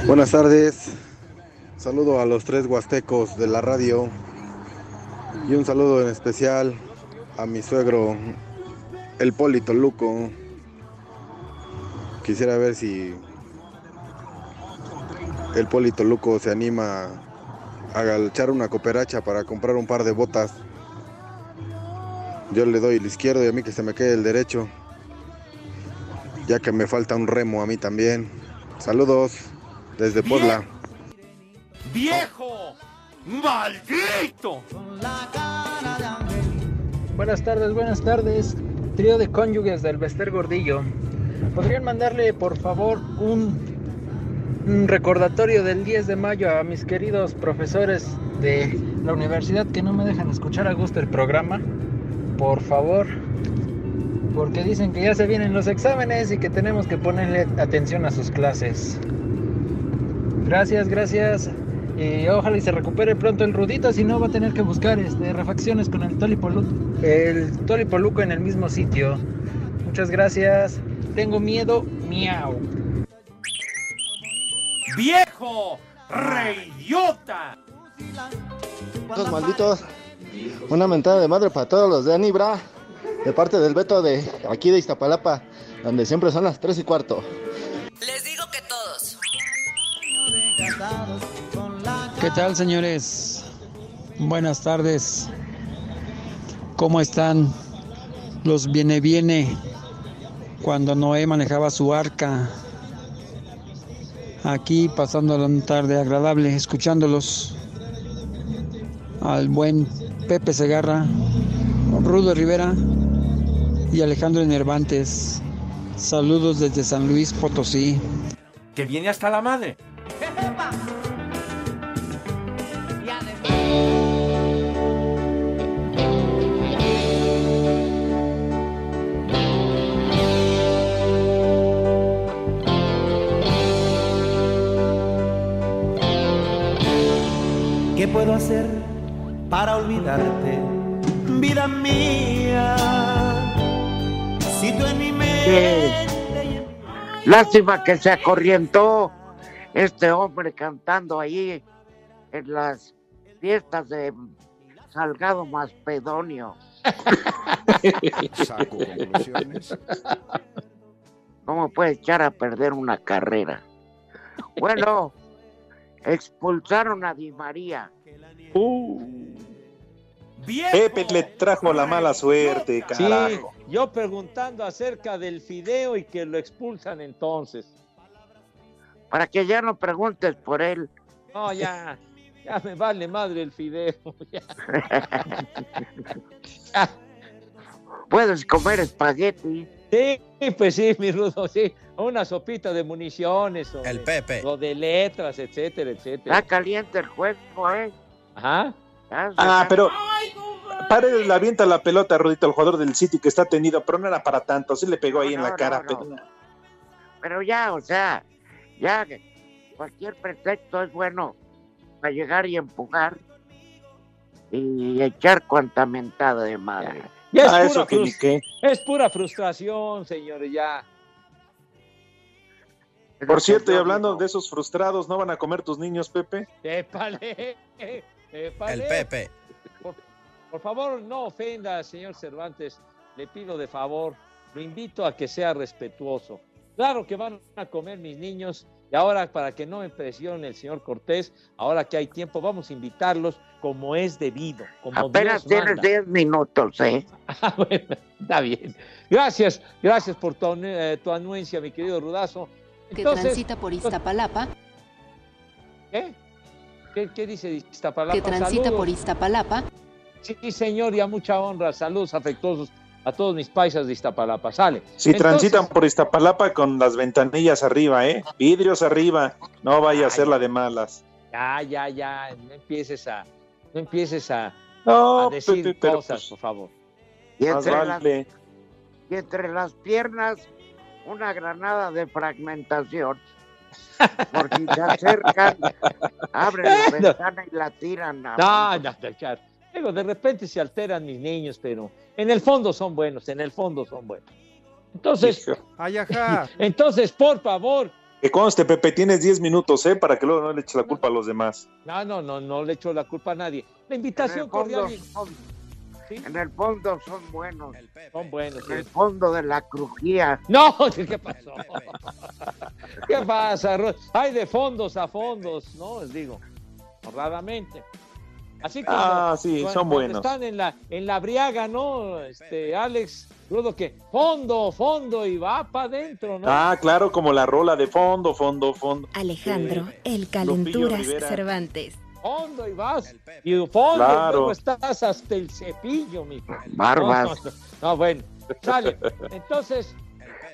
[SPEAKER 25] Buenas tardes. Saludo a los tres huastecos de la radio y un saludo en especial a mi suegro, el Polito Luco. Quisiera ver si el Polito Luco se anima a echar una cooperacha para comprar un par de botas. Yo le doy el izquierdo y a mí que se me quede el derecho, ya que me falta un remo a mí también. Saludos desde Puebla.
[SPEAKER 6] ¡Viejo! ¡Maldito!
[SPEAKER 26] Buenas tardes, buenas tardes. Trío de cónyuges del Bester Gordillo. ¿Podrían mandarle, por favor, un, un recordatorio del 10 de mayo a mis queridos profesores de la universidad que no me dejan escuchar a gusto el programa? Por favor. Porque dicen que ya se vienen los exámenes y que tenemos que ponerle atención a sus clases. Gracias, gracias. Y ojalá y se recupere pronto el Rudito, si no va a tener que buscar este, refacciones con el Tolipoluco, el Tolipoluco en el mismo sitio. Muchas gracias. Tengo miedo, miau.
[SPEAKER 6] ¡Viejo! ¡Reyota!
[SPEAKER 27] Estos malditos. Una mentada de madre para todos los de Anibra. De parte del Beto de aquí de Iztapalapa, donde siempre son las 3 y cuarto.
[SPEAKER 4] Les digo que todos.
[SPEAKER 28] ¿Qué tal, señores? Buenas tardes. ¿Cómo están? Los viene viene cuando Noé manejaba su arca. Aquí pasando una tarde agradable, escuchándolos. Al buen Pepe Segarra, Rudo Rivera y Alejandro Nervantes. Saludos desde San Luis Potosí.
[SPEAKER 6] Que viene hasta la madre.
[SPEAKER 29] ¿Qué puedo hacer para olvidarte, vida mía?
[SPEAKER 3] Lástima que se acorrientó este hombre cantando ahí en las fiestas de Salgado Maspedonio.
[SPEAKER 30] Saco conclusiones.
[SPEAKER 3] ¿Cómo puede echar a perder una carrera? Bueno, expulsaron a Di María.
[SPEAKER 5] Pepe le trajo la mala suerte,
[SPEAKER 7] Sí,
[SPEAKER 5] carajo.
[SPEAKER 7] Yo preguntando acerca del fideo y que lo expulsan entonces.
[SPEAKER 3] Para que ya no preguntes por él.
[SPEAKER 7] No, ya, ya me vale madre el fideo. ya.
[SPEAKER 3] Puedes comer espagueti.
[SPEAKER 7] Sí, pues sí, mi rudo, sí. Una sopita de municiones. O
[SPEAKER 22] El
[SPEAKER 7] de-
[SPEAKER 22] Pepe.
[SPEAKER 7] O de letras, etcétera, etcétera.
[SPEAKER 3] Está caliente el juego, ¿eh?
[SPEAKER 7] Ajá.
[SPEAKER 5] Ah, pero Paredes le avienta la pelota a Rudito, el jugador del City que está tendido, pero no era para tanto, sí le pegó ahí en la
[SPEAKER 3] no,
[SPEAKER 5] cara.
[SPEAKER 3] no.
[SPEAKER 5] pero-
[SPEAKER 3] Pero ya, o sea, ya cualquier pretexto es bueno para llegar y empujar y echar cuanta mentada de madre.
[SPEAKER 7] Ya es,
[SPEAKER 5] Ah,
[SPEAKER 7] pura
[SPEAKER 5] eso que ni
[SPEAKER 7] frus-
[SPEAKER 5] qué.
[SPEAKER 7] es pura frustración, señores, ya.
[SPEAKER 5] Por cierto, y hablando de esos frustrados, ¿no van a comer tus niños, Pepe?
[SPEAKER 7] Épale, épale.
[SPEAKER 22] El Pepe.
[SPEAKER 7] Por, favor, no ofenda, señor Cervantes. Le pido de favor, lo invito a que sea respetuoso. Claro que van a comer mis niños y ahora para que no me presione el señor Cortés, ahora que hay tiempo, vamos a invitarlos como es debido, como
[SPEAKER 3] Apenas
[SPEAKER 7] Dios
[SPEAKER 3] tienes
[SPEAKER 7] manda.
[SPEAKER 3] 10 minutos, ¿eh?
[SPEAKER 7] Ah, bueno, está bien. Gracias, gracias por tu, eh, tu anuencia, mi querido Rudazo.
[SPEAKER 31] que transita por Iztapalapa,
[SPEAKER 7] ¿Qué? ¿Qué, qué dice Iztapalapa?
[SPEAKER 31] que transita
[SPEAKER 7] Saludos.
[SPEAKER 31] por Iztapalapa,
[SPEAKER 7] Sí, señor, y a mucha honra. Saludos afectuosos a todos mis paisas de Iztapalapa. Sale.
[SPEAKER 5] Si
[SPEAKER 7] Entonces,
[SPEAKER 5] transitan por Iztapalapa con las ventanillas arriba, ¿eh? Vidrios arriba, no vaya a ser la de malas.
[SPEAKER 7] Ya, ya, ya. No empieces a, no empieces a,
[SPEAKER 5] No,
[SPEAKER 7] a decir
[SPEAKER 5] Pepe, pero
[SPEAKER 7] cosas,
[SPEAKER 5] pues,
[SPEAKER 7] por favor.
[SPEAKER 3] Y
[SPEAKER 5] Más
[SPEAKER 3] entre, las,
[SPEAKER 5] vale.
[SPEAKER 3] y entre las piernas, una granada de fragmentación. Por si se acercan, abren la
[SPEAKER 7] No.
[SPEAKER 3] ventana y la tiran.
[SPEAKER 7] No,
[SPEAKER 3] abajo.
[SPEAKER 7] no, no, claro. Digo, de repente se alteran mis niños, pero en el fondo son buenos, en el fondo son buenos. Entonces,
[SPEAKER 32] Ay, ajá.
[SPEAKER 7] entonces, por favor,
[SPEAKER 5] Que conste, Pepe, tienes 10 minutos, ¿eh? Para que luego no le eches la culpa a los demás.
[SPEAKER 7] no, no, no, no le echo la culpa a nadie. La invitación
[SPEAKER 3] En el fondo
[SPEAKER 7] cordial.
[SPEAKER 3] son- En el fondo son buenos.
[SPEAKER 7] Son buenos.
[SPEAKER 3] En el fondo de la crujía.
[SPEAKER 7] No, ¿qué pasó? ¿Qué pasa? Hay de fondos a fondos, ¿no? Les digo, honradamente. Así que
[SPEAKER 5] Ah, sí, son buenos.
[SPEAKER 7] Están en la, en la briaga, ¿no? Este, Alex, Rudo, que fondo, fondo y va para adentro, ¿no?
[SPEAKER 5] Ah, claro, como la rola de fondo, fondo, fondo.
[SPEAKER 33] Alejandro, el calenturas. Cervantes.
[SPEAKER 7] Fondo y vas. Y fondo, y
[SPEAKER 5] Claro.
[SPEAKER 7] luego estás hasta el cepillo, mijo.
[SPEAKER 3] Barbas.
[SPEAKER 7] No, no, no, bueno, sale. Entonces.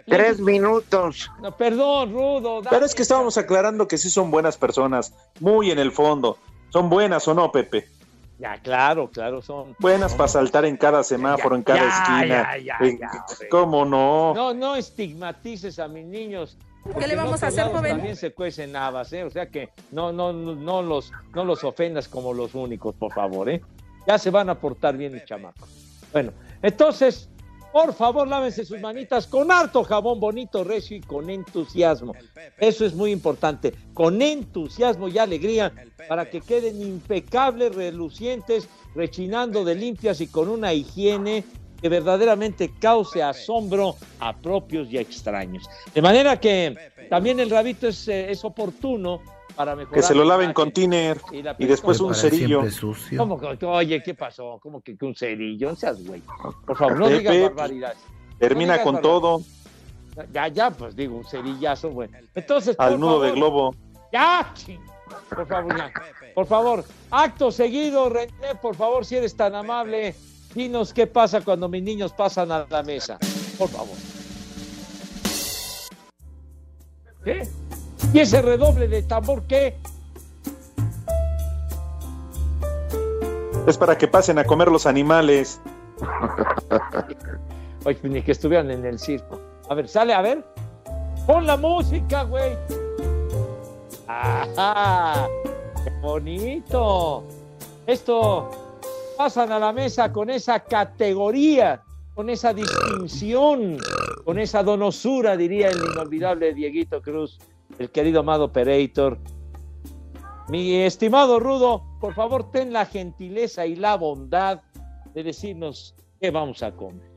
[SPEAKER 3] Tres minutos.
[SPEAKER 7] No, perdón, Rudo.
[SPEAKER 5] Pero es que estábamos aclarando que sí son buenas personas, muy en el fondo. ¿Son buenas o no, Pepe?
[SPEAKER 7] Ya, claro, claro, son.
[SPEAKER 5] Buenas para saltar en cada semáforo, en cada
[SPEAKER 7] ya,
[SPEAKER 5] esquina.
[SPEAKER 7] ya, ya,
[SPEAKER 5] Eh,
[SPEAKER 7] ya.
[SPEAKER 5] ¿Cómo no?
[SPEAKER 7] No, no estigmatices a mis niños. porque
[SPEAKER 34] le vamos a hacer, joven?
[SPEAKER 7] También se cuecen habas, ¿eh? O sea que no, no, no, no los, no los ofendas como los únicos, por favor, ¿eh? Ya se van a portar bien mis chamacos. Bueno, entonces, por favor, lávense sus manitas con harto jabón bonito, recio y con entusiasmo. Eso es muy importante, con entusiasmo y alegría para que queden impecables, relucientes, rechinando de limpias y con una higiene que verdaderamente cause asombro a propios y a extraños. De manera que también el rabito es, eh, es oportuno para mejorar.
[SPEAKER 5] Que se lo
[SPEAKER 7] la
[SPEAKER 5] laven con tiner
[SPEAKER 7] y
[SPEAKER 5] después un cerillo.
[SPEAKER 7] ¿Cómo que- oye, ¿qué pasó? ¿Cómo que, que un cerillo? No seas güey. Por favor, no
[SPEAKER 5] Pepe,
[SPEAKER 7] digas barbaridades.
[SPEAKER 5] Termina
[SPEAKER 7] No digas
[SPEAKER 5] con todo
[SPEAKER 7] Ya, ya, pues digo, un cerillazo, güey. Entonces,
[SPEAKER 5] al
[SPEAKER 7] por
[SPEAKER 5] nudo de globo.
[SPEAKER 7] ya, ching. por favor, ya. Por favor, acto seguido, René, por favor, si eres tan amable, dinos qué pasa cuando mis niños pasan a la mesa. Por favor. ¿Qué? ¿Y ese redoble de tambor qué?
[SPEAKER 5] Es para que pasen a comer los animales.
[SPEAKER 7] Oye, ni que estuvieran en el circo. A ver, sale, a ver. Pon la música, güey. ¡Ajá! ¡Qué bonito! Esto pasan a la mesa con esa categoría, con esa distinción, con esa donosura, diría el inolvidable Dieguito Cruz, el querido amado Pereitor. Mi estimado Rudo, por favor, ten la gentileza y la bondad de decirnos qué vamos a comer.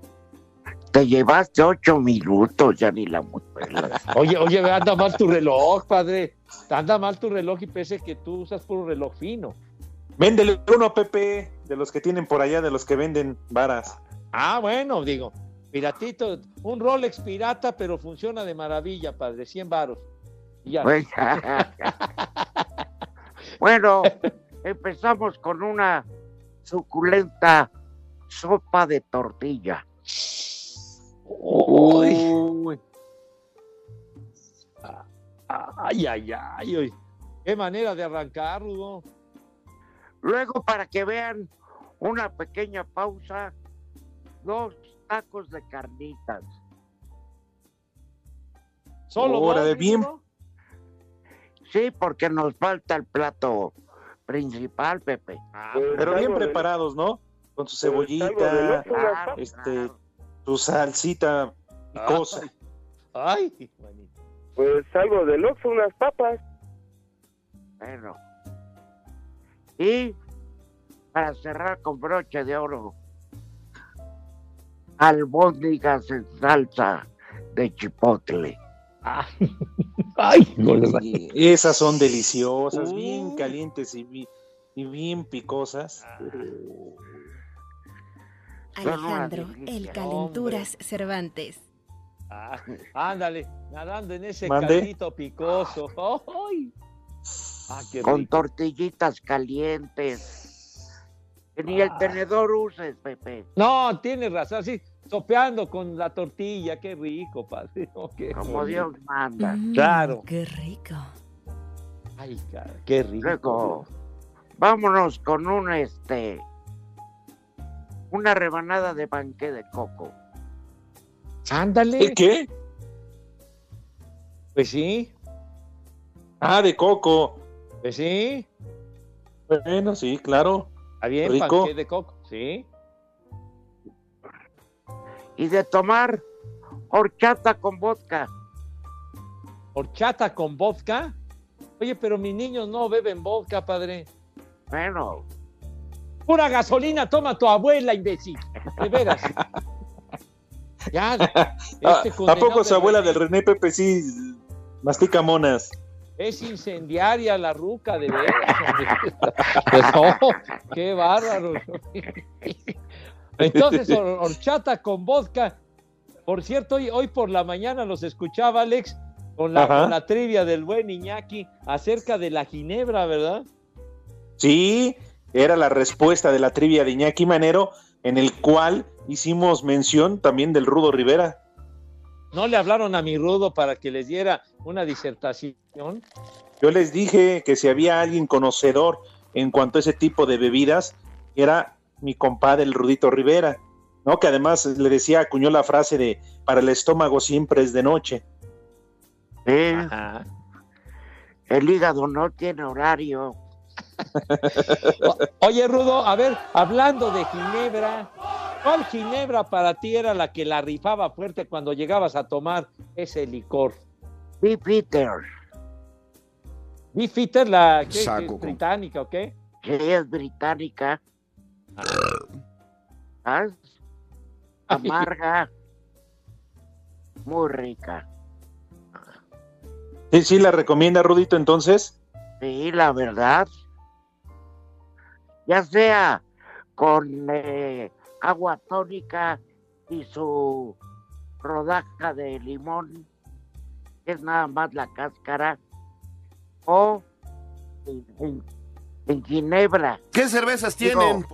[SPEAKER 3] Te llevaste ocho minutos, ya ni la.
[SPEAKER 7] Oye, oye, anda mal tu reloj, padre. Anda mal tu reloj y pese que tú usas puro reloj fino.
[SPEAKER 5] Véndele uno a Pepe, de los que tienen por allá, de los que venden varas.
[SPEAKER 7] Ah, bueno, digo, piratito, un Rolex pirata, pero funciona de maravilla, padre, 100 varos. Ya.
[SPEAKER 3] Pues, bueno, empezamos con una suculenta sopa de tortilla.
[SPEAKER 7] Uy. Ay, ay, ay, ay. Qué manera de arrancar, Rudo.
[SPEAKER 3] Luego, para que vean una pequeña pausa, dos tacos de carnitas.
[SPEAKER 7] Solo
[SPEAKER 5] Ahora de bien.
[SPEAKER 3] Sí, porque nos falta el plato principal, Pepe.
[SPEAKER 5] Pero bien preparados, ¿no? Con su cebollita, este, su salsita picosa.
[SPEAKER 7] Ay,
[SPEAKER 35] Pues algo de Oxxo, unas papas.
[SPEAKER 3] Bueno. Y para cerrar con broche de oro, albóndigas en salsa de chipotle.
[SPEAKER 7] Ay,
[SPEAKER 5] Y esas son deliciosas, bien calientes y, bi- y bien picosas.
[SPEAKER 32] Alejandro, el Calenturas Cervantes.
[SPEAKER 7] Ah, ándale, nadando en ese caldito picoso. ¡Ay! Ah,
[SPEAKER 3] con tortillitas calientes. Ni el tenedor uses, Pepe.
[SPEAKER 7] No, tienes razón, sí, sopeando con la tortilla, qué rico, padre. Oh, qué
[SPEAKER 3] Como. Dios manda.
[SPEAKER 7] Claro.
[SPEAKER 32] Qué rico.
[SPEAKER 7] Ay, cara, qué rico.
[SPEAKER 3] Luego, vámonos con un este. Una rebanada de panque de coco.
[SPEAKER 7] Ándale.
[SPEAKER 5] ¿Qué?
[SPEAKER 7] Pues sí,
[SPEAKER 5] Ah, de coco.
[SPEAKER 7] pues sí.
[SPEAKER 5] Bueno, sí, claro.
[SPEAKER 7] Está bien,
[SPEAKER 5] Rico.
[SPEAKER 7] panqué de coco, sí.
[SPEAKER 3] Y de tomar horchata con vodka.
[SPEAKER 7] Horchata con vodka. Oye, pero mis niños no beben vodka, padre.
[SPEAKER 3] Bueno,
[SPEAKER 7] Pura gasolina toma tu abuela, imbécil. De veras. Ya,
[SPEAKER 5] ¿A,
[SPEAKER 7] este
[SPEAKER 5] ¿A poco su abuela del René Pepe sí mastica monas?
[SPEAKER 7] Es incendiaria la ruca, de veras. Pues, oh, qué bárbaro. Entonces, hor- horchata con vodka. Por cierto, hoy, hoy por la mañana los escuchaba, Alex, con la, con la trivia del buen Iñaki acerca de la ginebra, ¿verdad?
[SPEAKER 5] Sí, era la respuesta de la trivia de Iñaki Manero, en el cual hicimos mención también del Rudo Rivera.
[SPEAKER 7] ¿No le hablaron a mi rudo para que les diera una disertación?
[SPEAKER 5] Yo les dije que si había alguien conocedor en cuanto a ese tipo de bebidas, era mi compadre el Rudito Rivera, ¿no? Que además le decía, acuñó la frase de para el estómago siempre es de noche.
[SPEAKER 3] sí, el hígado no tiene horario.
[SPEAKER 7] Oye, Rudo, a ver, hablando de Ginebra, ¿cuál Ginebra para ti era la que la rifaba fuerte cuando llegabas a tomar ese licor?
[SPEAKER 3] Beef Eater.
[SPEAKER 7] Beefeater, la ¿qué, británica, ¿o qué?
[SPEAKER 3] Sí, es británica. ¿Ah? Amarga. Muy rica.
[SPEAKER 5] Sí, sí, la recomienda Rudito entonces.
[SPEAKER 3] Sí, la verdad. Ya sea con eh, agua tónica y su rodaja de limón, que es nada más la cáscara, o en, en- en ginebra.
[SPEAKER 33] ¿Qué cervezas
[SPEAKER 3] Digo,
[SPEAKER 33] tienen?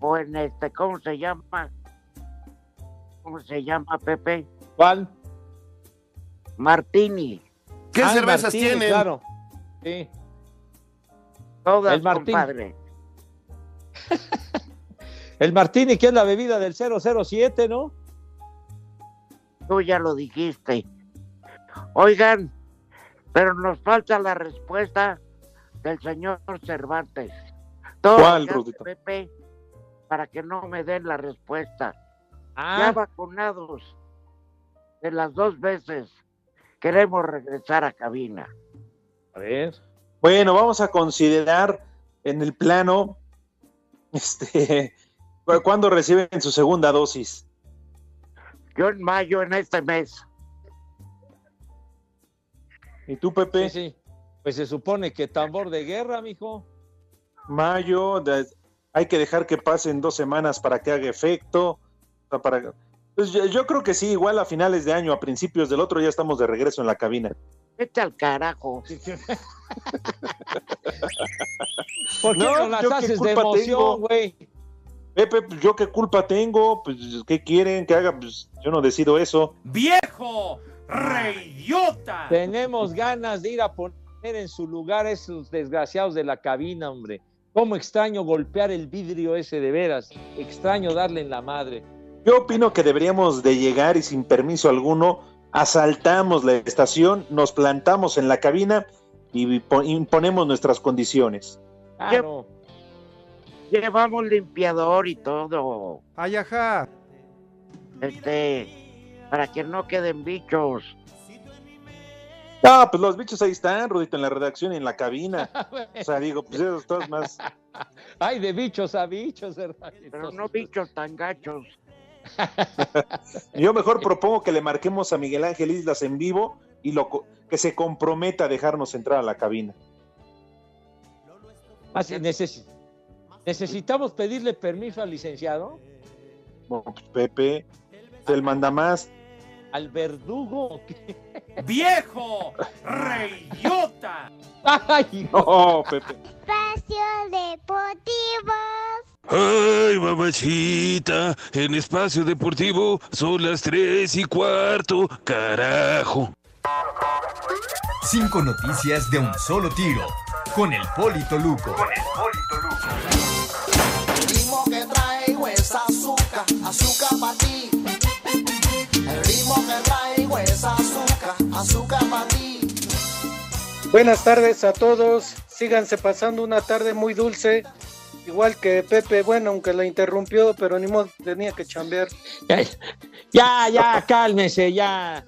[SPEAKER 3] O en este, ¿cómo se llama? ¿Cómo se llama, Pepe?
[SPEAKER 7] ¿Cuál?
[SPEAKER 3] Martini.
[SPEAKER 33] ¿Qué
[SPEAKER 7] Ah, el
[SPEAKER 33] cervezas
[SPEAKER 7] Martini,
[SPEAKER 33] tienen?
[SPEAKER 7] Claro. Sí.
[SPEAKER 3] Todas,
[SPEAKER 7] El Martini.
[SPEAKER 3] compadre.
[SPEAKER 7] El Martini, que es la bebida del 007, ¿no?
[SPEAKER 3] Tú ya lo dijiste. Oigan, pero nos falta la respuesta del señor Cervantes. Todo
[SPEAKER 5] ¿Cuál?
[SPEAKER 3] Pepe, para que no me den la respuesta.
[SPEAKER 7] Ah.
[SPEAKER 3] Ya vacunados de las dos veces, queremos regresar a cabina.
[SPEAKER 7] A ver.
[SPEAKER 5] Bueno, vamos a considerar en el plano, este, cu- cuándo reciben su segunda dosis.
[SPEAKER 3] Yo en mayo, en este mes.
[SPEAKER 5] ¿Y tú, Pepe?
[SPEAKER 7] Sí, sí. Pues se supone que tambor de guerra, mijo.
[SPEAKER 5] Mayo, de- hay que dejar que pasen dos semanas para que haga efecto. para, pues yo, yo creo que sí, igual a finales de año, a principios del otro, ya estamos de regreso en la cabina.
[SPEAKER 3] Vete al carajo.
[SPEAKER 7] ¿Por qué no, las haces de emoción, güey?
[SPEAKER 5] Pepe, pues, yo qué culpa tengo, pues qué quieren que haga, pues yo no decido eso.
[SPEAKER 6] ¡Viejo! ¡Reyota!
[SPEAKER 7] Tenemos ganas de ir a poner en su lugar a esos desgraciados de la cabina, hombre. Cómo extraño golpear el vidrio ese de veras. Extraño darle en la madre.
[SPEAKER 5] Yo opino que deberíamos de llegar y sin permiso alguno asaltamos la estación, nos plantamos en la cabina y po- imponemos nuestras condiciones.
[SPEAKER 7] Claro.
[SPEAKER 3] Llevamos limpiador y todo.
[SPEAKER 11] Ay, ajá.
[SPEAKER 3] Este, para que no queden bichos.
[SPEAKER 5] Ah, pues los bichos ahí están, Rudito, en la redacción y en la cabina. O sea, digo, pues esos todos más.
[SPEAKER 7] Ay, de bichos a bichos, hermanito.
[SPEAKER 3] Pero no bichos tan gachos.
[SPEAKER 5] Yo mejor propongo que le marquemos a Miguel Ángel Islas en vivo y lo co- que se comprometa a dejarnos entrar a la cabina.
[SPEAKER 7] Ah, sí, necesi- necesitamos pedirle permiso al licenciado,
[SPEAKER 5] No, pues, Pepe, el manda más.
[SPEAKER 7] Al verdugo.
[SPEAKER 6] ¡Viejo! ¡Reyota!
[SPEAKER 7] Ay,
[SPEAKER 5] No, Pepe.
[SPEAKER 36] Espacio Deportivo.
[SPEAKER 33] Ay, mamachita, en espacio deportivo son las tres y cuarto, carajo.
[SPEAKER 1] Cinco noticias de un solo tiro. Con el Polito Luco.
[SPEAKER 37] El
[SPEAKER 18] Buenas tardes a todos. Síganse pasando una tarde muy dulce. Igual que Pepe, bueno, aunque la interrumpió, pero ni modo, tenía que chambear.
[SPEAKER 7] Ya, ya, cálmese, ya.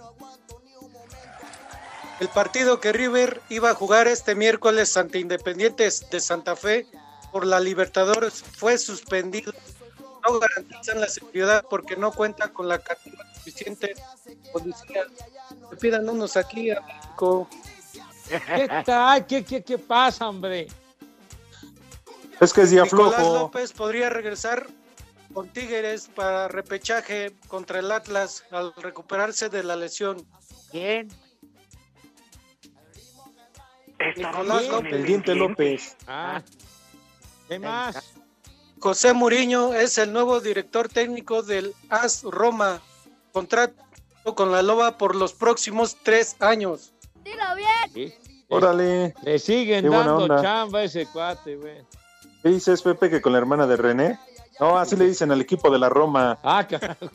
[SPEAKER 18] El partido que River iba a jugar este miércoles ante Independientes de Santa Fe por la Libertadores fue suspendido. No garantizan la seguridad porque no cuentan con la cantidad suficiente pidan unos aquí a México.
[SPEAKER 7] ¿Qué tal? ¿Qué, qué, qué pasa, hombre?
[SPEAKER 5] Es que es día
[SPEAKER 18] Nicolás
[SPEAKER 5] flojo.
[SPEAKER 18] López podría regresar con Tigres para repechaje contra el Atlas al recuperarse de la lesión.
[SPEAKER 3] ¿Quién?
[SPEAKER 18] Nicolás
[SPEAKER 7] bien.
[SPEAKER 18] López.
[SPEAKER 5] El diente López.
[SPEAKER 7] Ah, ¿qué más?
[SPEAKER 18] José Muriño es el nuevo director técnico del AS Roma. Contrato con la Loba por los próximos tres años.
[SPEAKER 36] Dilo bien.
[SPEAKER 7] Sí.
[SPEAKER 5] Órale.
[SPEAKER 7] Le siguen
[SPEAKER 5] Qué
[SPEAKER 7] dando
[SPEAKER 5] onda.
[SPEAKER 7] chamba a ese cuate, güey.
[SPEAKER 5] ¿Qué dices, Pepe, que con la hermana de René? No, así le dicen al equipo de la Roma.
[SPEAKER 7] Ah, carajo.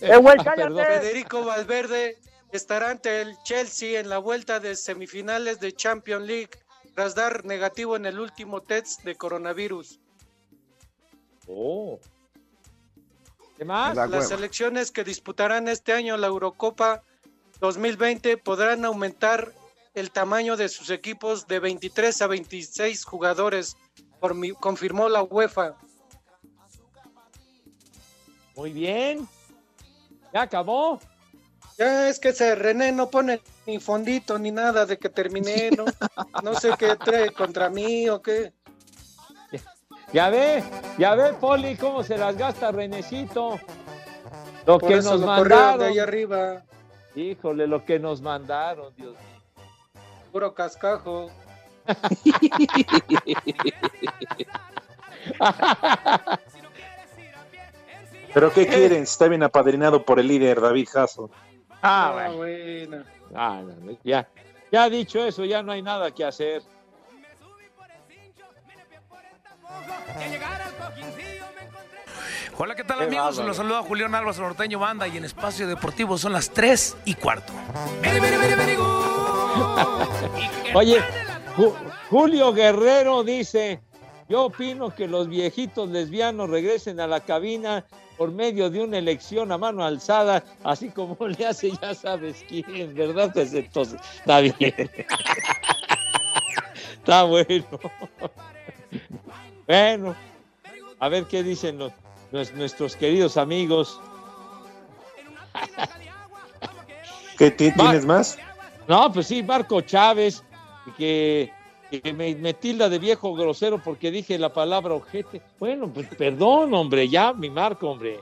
[SPEAKER 3] ¡Eh, güey,
[SPEAKER 7] Ah,
[SPEAKER 3] cállate!
[SPEAKER 7] perdón.
[SPEAKER 18] Federico Valverde estará ante el Chelsea en la vuelta de semifinales de Champions League tras dar negativo en el último test de coronavirus.
[SPEAKER 7] Oh. ¿Qué más?
[SPEAKER 38] La
[SPEAKER 18] Las selecciones que disputarán este año la Eurocopa 2020 podrán aumentar el tamaño de sus equipos de 23 a 26 jugadores, por mi- confirmó la UEFA.
[SPEAKER 7] Muy bien. Ya acabó.
[SPEAKER 18] Ya es que ese René no pone ni fondito ni nada de que terminé, ¿no? No sé qué trae contra mí o qué.
[SPEAKER 7] Ya ve, ya ve, Poli, cómo se las gasta Renecito. Lo
[SPEAKER 18] Por
[SPEAKER 7] que
[SPEAKER 18] eso
[SPEAKER 7] nos
[SPEAKER 18] lo corrieron de
[SPEAKER 7] mandaron.
[SPEAKER 18] ahí arriba,
[SPEAKER 7] Híjole, lo que nos mandaron, Dios mío.
[SPEAKER 18] Puro cascajo.
[SPEAKER 5] ¿Pero qué quieren? Está bien apadrinado por el líder David Jasso.
[SPEAKER 7] Ah,
[SPEAKER 18] Ah,
[SPEAKER 7] bueno.
[SPEAKER 18] bueno.
[SPEAKER 7] Ah, no, ya. Ya dicho eso, ya no hay nada que hacer.
[SPEAKER 11] Hola, ¿qué tal
[SPEAKER 7] Qué
[SPEAKER 11] amigos? Los saluda Julián Álvarez Norteño Banda y en Espacio Deportivo son las 3 y cuarto.
[SPEAKER 7] Oye, Ju- Julio Guerrero dice, yo opino que los viejitos lesbianos regresen a la cabina por medio de una elección a mano alzada, así como le hace ya sabes quién, ¿verdad? Pues entonces, está bien. está bueno. bueno, a ver qué dicen los, los- nuestros queridos amigos.
[SPEAKER 5] ¿Qué ti- tienes más?
[SPEAKER 7] No, pues sí, Marco Chávez, que, que me, me tilda de viejo grosero porque dije la palabra ojete. Bueno, pues perdón, hombre, ya, mi Marco, hombre.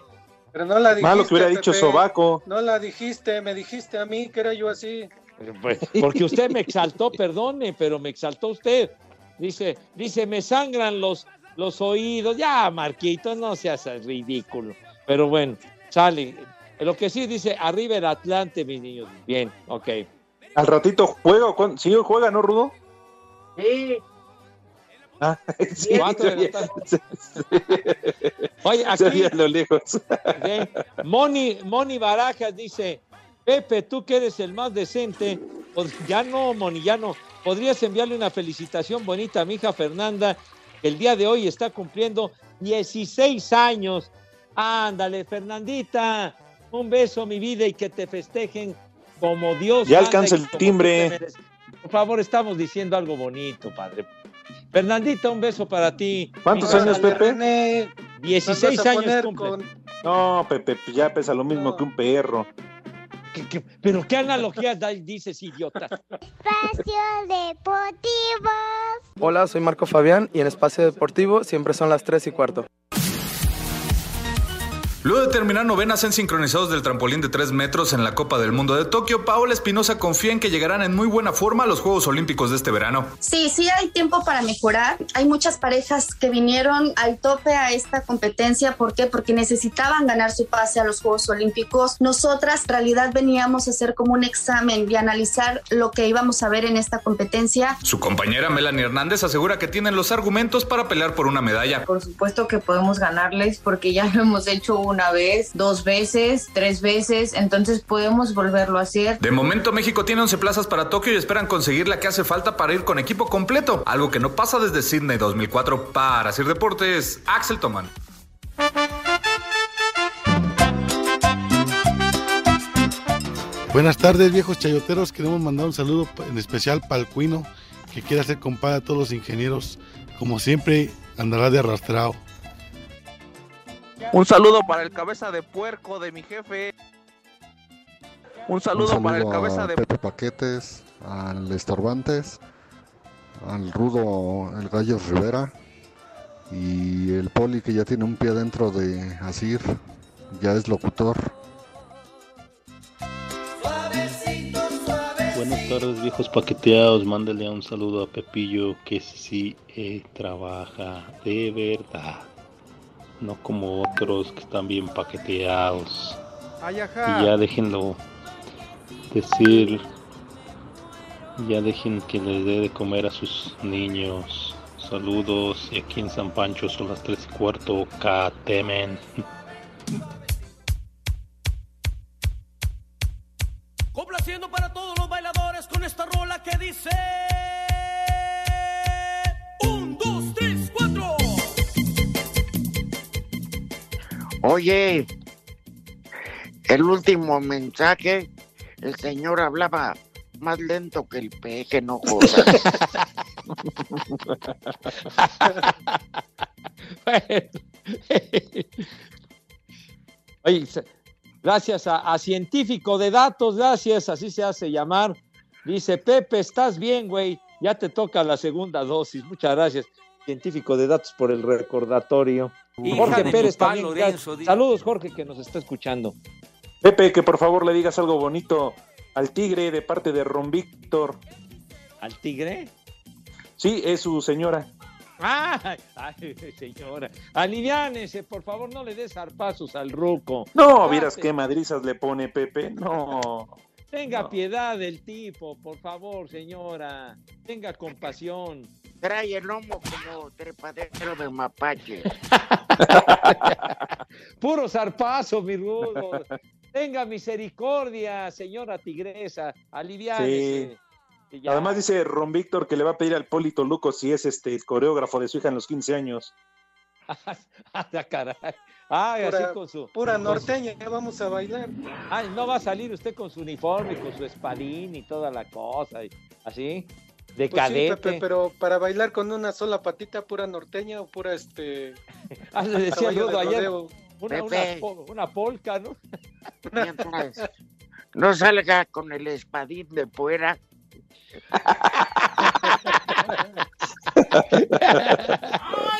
[SPEAKER 18] Pero no la dijiste.
[SPEAKER 5] Malo que hubiera dicho
[SPEAKER 18] Pepe.
[SPEAKER 5] sobaco.
[SPEAKER 18] No la dijiste, me dijiste a mí que era yo así.
[SPEAKER 7] Pues, porque usted me exaltó, perdone, pero me exaltó usted. Dice, dice, me sangran los, los oídos. Ya, Marquito, no seas ridículo. Pero bueno, sale. Lo que sí dice, arriba el Atlante, mis niños. Bien, ok.
[SPEAKER 5] Al ratito juega. cuándo? Sí, juega, ¿no, Rudo?
[SPEAKER 3] Sí.
[SPEAKER 5] Ah, sí.
[SPEAKER 7] Oye,
[SPEAKER 5] se
[SPEAKER 7] aquí
[SPEAKER 5] lo lejos.
[SPEAKER 7] Moni, Moni Barajas dice, Pepe, tú que eres el más decente, ya no, Moni, ya no. podrías enviarle una felicitación bonita a mi hija Fernanda, que el día de hoy está cumpliendo 16 años. Ándale, Fernandita, un beso, mi vida, y que te festejen como Dios.
[SPEAKER 5] Ya alcanza el timbre.
[SPEAKER 7] Por favor, estamos diciendo algo bonito, padre. Fernandita, un beso para ti.
[SPEAKER 5] ¿Cuántos
[SPEAKER 7] Mira,
[SPEAKER 5] años, Pepe?
[SPEAKER 39] René,
[SPEAKER 7] 16
[SPEAKER 39] nos vas a
[SPEAKER 7] años cumple.
[SPEAKER 39] con-
[SPEAKER 5] No, Pepe, ya pesa lo mismo que un perro.
[SPEAKER 7] Pero qué analogías da- dices, idiota.
[SPEAKER 36] Espacio Deportivo.
[SPEAKER 40] Hola, soy Marco Fabián y en Espacio Deportivo siempre son las 3 y cuarto.
[SPEAKER 41] Luego de terminar novenas en sincronizados del trampolín de 3 metros en la Copa del Mundo de Tokio, Paola Espinosa confía en que llegarán en muy buena forma a los Juegos Olímpicos de este verano.
[SPEAKER 42] Sí, sí hay tiempo para mejorar. Hay muchas parejas que vinieron al tope a esta competencia. ¿Por qué? Porque necesitaban ganar su pase a los Juegos Olímpicos. Nosotras, en realidad, veníamos a hacer como un examen y analizar lo que íbamos a ver en esta competencia.
[SPEAKER 41] Su compañera Melanie Hernández asegura que tienen los argumentos para pelear por una medalla.
[SPEAKER 43] Por supuesto que podemos ganarles porque ya lo hemos hecho una vez, dos veces, tres veces, entonces podemos volverlo a hacer.
[SPEAKER 41] De momento México tiene 11 plazas para Tokio y esperan conseguir la que hace falta para ir con equipo completo, algo que no pasa desde Sydney 2004. Para Sir Deportes, Axel Toman.
[SPEAKER 44] Buenas tardes, viejos chayoteros. Queremos mandar un saludo en especial para el Cuino, que quiere hacer compadre a todos los ingenieros. Como siempre, andará de arrastrado.
[SPEAKER 30] Un saludo para el cabeza de puerco de mi jefe. Un saludo,
[SPEAKER 45] Un
[SPEAKER 30] para el
[SPEAKER 45] saludo
[SPEAKER 30] cabeza de
[SPEAKER 45] Pepe Paquetes, al Estorbantes, al Rudo El Gallo Rivera y el Poli que ya tiene un pie dentro de Asir, ya es locutor.
[SPEAKER 46] Buenas tardes, viejos paqueteados. Mándale un saludo a Pepillo que sí eh, trabaja de verdad. No como otros que están bien paqueteados.
[SPEAKER 39] Ay,
[SPEAKER 46] Y ya déjenlo decir. Ya dejen que les dé de comer a sus niños. Saludos. Y aquí en San Pancho son las 3 y cuarto. Catemen.
[SPEAKER 6] Complaciendo para todos los bailadores con esta rola que dice.
[SPEAKER 3] Oye, el último mensaje, el señor hablaba más lento que el peje, no jodas.
[SPEAKER 7] Oye, gracias a científico de datos, gracias, así se hace llamar. Dice Pepe, estás bien, güey. Ya te toca la segunda dosis. Muchas gracias, científico de datos, por el recordatorio.
[SPEAKER 5] Hija
[SPEAKER 7] Jorge
[SPEAKER 5] de
[SPEAKER 7] Pérez también.
[SPEAKER 5] Lorenzo,
[SPEAKER 7] Saludos, Jorge, que nos está escuchando.
[SPEAKER 5] Pepe, que por favor le digas algo bonito al tigre de parte de Ron Víctor.
[SPEAKER 7] ¿Al tigre?
[SPEAKER 5] Sí, es su señora.
[SPEAKER 7] Ay, ay, señora. Aliviánese, por favor, no le des zarpazos al ruco.
[SPEAKER 5] No, vieras qué madrizas le pone Pepe. No.
[SPEAKER 7] Tenga piedad del tipo, por favor, señora. Tenga compasión.
[SPEAKER 3] Trae el lomo como trepadero de mapache.
[SPEAKER 7] Puro zarpazo, mi rudo. Tenga misericordia, señora tigresa. Aliviánese.
[SPEAKER 5] Sí. Además dice Ron Víctor que le va a pedir al Polito Luco si es este el coreógrafo de su hija en los 15 años.
[SPEAKER 7] Ah, caray. Ay,
[SPEAKER 39] Pura-
[SPEAKER 7] así con su.
[SPEAKER 39] Pura norteña, ya vamos a bailar.
[SPEAKER 7] Ay, no va a salir usted con su uniforme, con su espadín y toda la cosa. Así. De
[SPEAKER 39] Pues sí. Pepe, pero para bailar con una sola patita, pura norteña o pura este.
[SPEAKER 7] Ah, le decía
[SPEAKER 39] caballo
[SPEAKER 7] Rudo
[SPEAKER 39] de
[SPEAKER 7] ayer.
[SPEAKER 39] rodeo.
[SPEAKER 7] Una, una, polca, ¿no?
[SPEAKER 3] Mientras no salga con el espadín de fuera.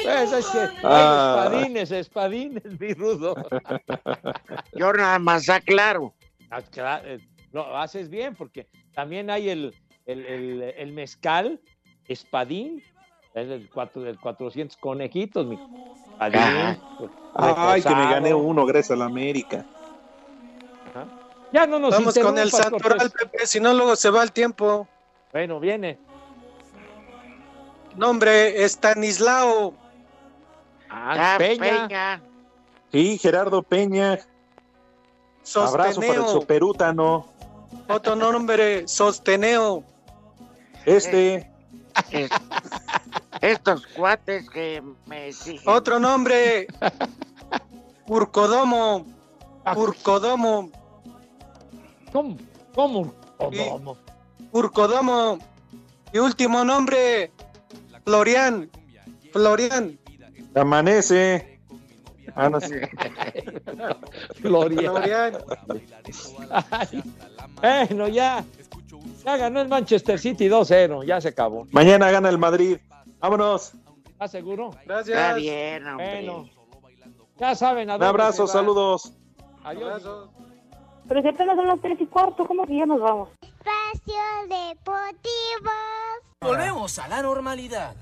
[SPEAKER 7] Pues es que
[SPEAKER 3] Ah.
[SPEAKER 7] espadines, espadines, mi rudo.
[SPEAKER 3] Yo nada más aclaro.
[SPEAKER 7] Ah, eh, Lo haces bien, porque también hay el, el, el- el mezcal, espadín, es el, cuatro, el 400 conejitos, mi espadín.
[SPEAKER 5] Ay, que me gané uno gracias a la América.
[SPEAKER 7] Ya no nos
[SPEAKER 39] Vamos con el santoral. Pepe, si no luego se va el tiempo.
[SPEAKER 7] Bueno, viene.
[SPEAKER 39] Nombre, Estanislao.
[SPEAKER 7] Ah, Peña.
[SPEAKER 5] Sí, Gerardo Peña. Abrazo para el soperútano.
[SPEAKER 39] Otro nombre, Sosteneo.
[SPEAKER 5] Este.
[SPEAKER 3] Es- estos cuates que me.
[SPEAKER 18] Otro nombre. Urcodomo. Urcodomo.
[SPEAKER 7] ¿Cómo? ¿Cómo? Urcodomo?
[SPEAKER 18] Urcodomo. Y último nombre. Florian. Florian.
[SPEAKER 5] Amanece. Ah, no sé.
[SPEAKER 7] Gloria.
[SPEAKER 18] Florian.
[SPEAKER 7] Ay, bueno, ya. Ya ganó el Manchester City 2-0. Ya se acabó.
[SPEAKER 5] Mañana gana el Madrid. Vámonos.
[SPEAKER 7] ¿Estás seguro?
[SPEAKER 18] Gracias.
[SPEAKER 3] Está bien, hombre.
[SPEAKER 7] Bueno. Ya saben a
[SPEAKER 5] Un abrazo, saludos.
[SPEAKER 7] Adiós.
[SPEAKER 31] Pero si apenas son las tres y cuarto, ¿cómo que ya nos vamos?
[SPEAKER 36] Espacio Deportivo.
[SPEAKER 47] Volvemos a la normalidad.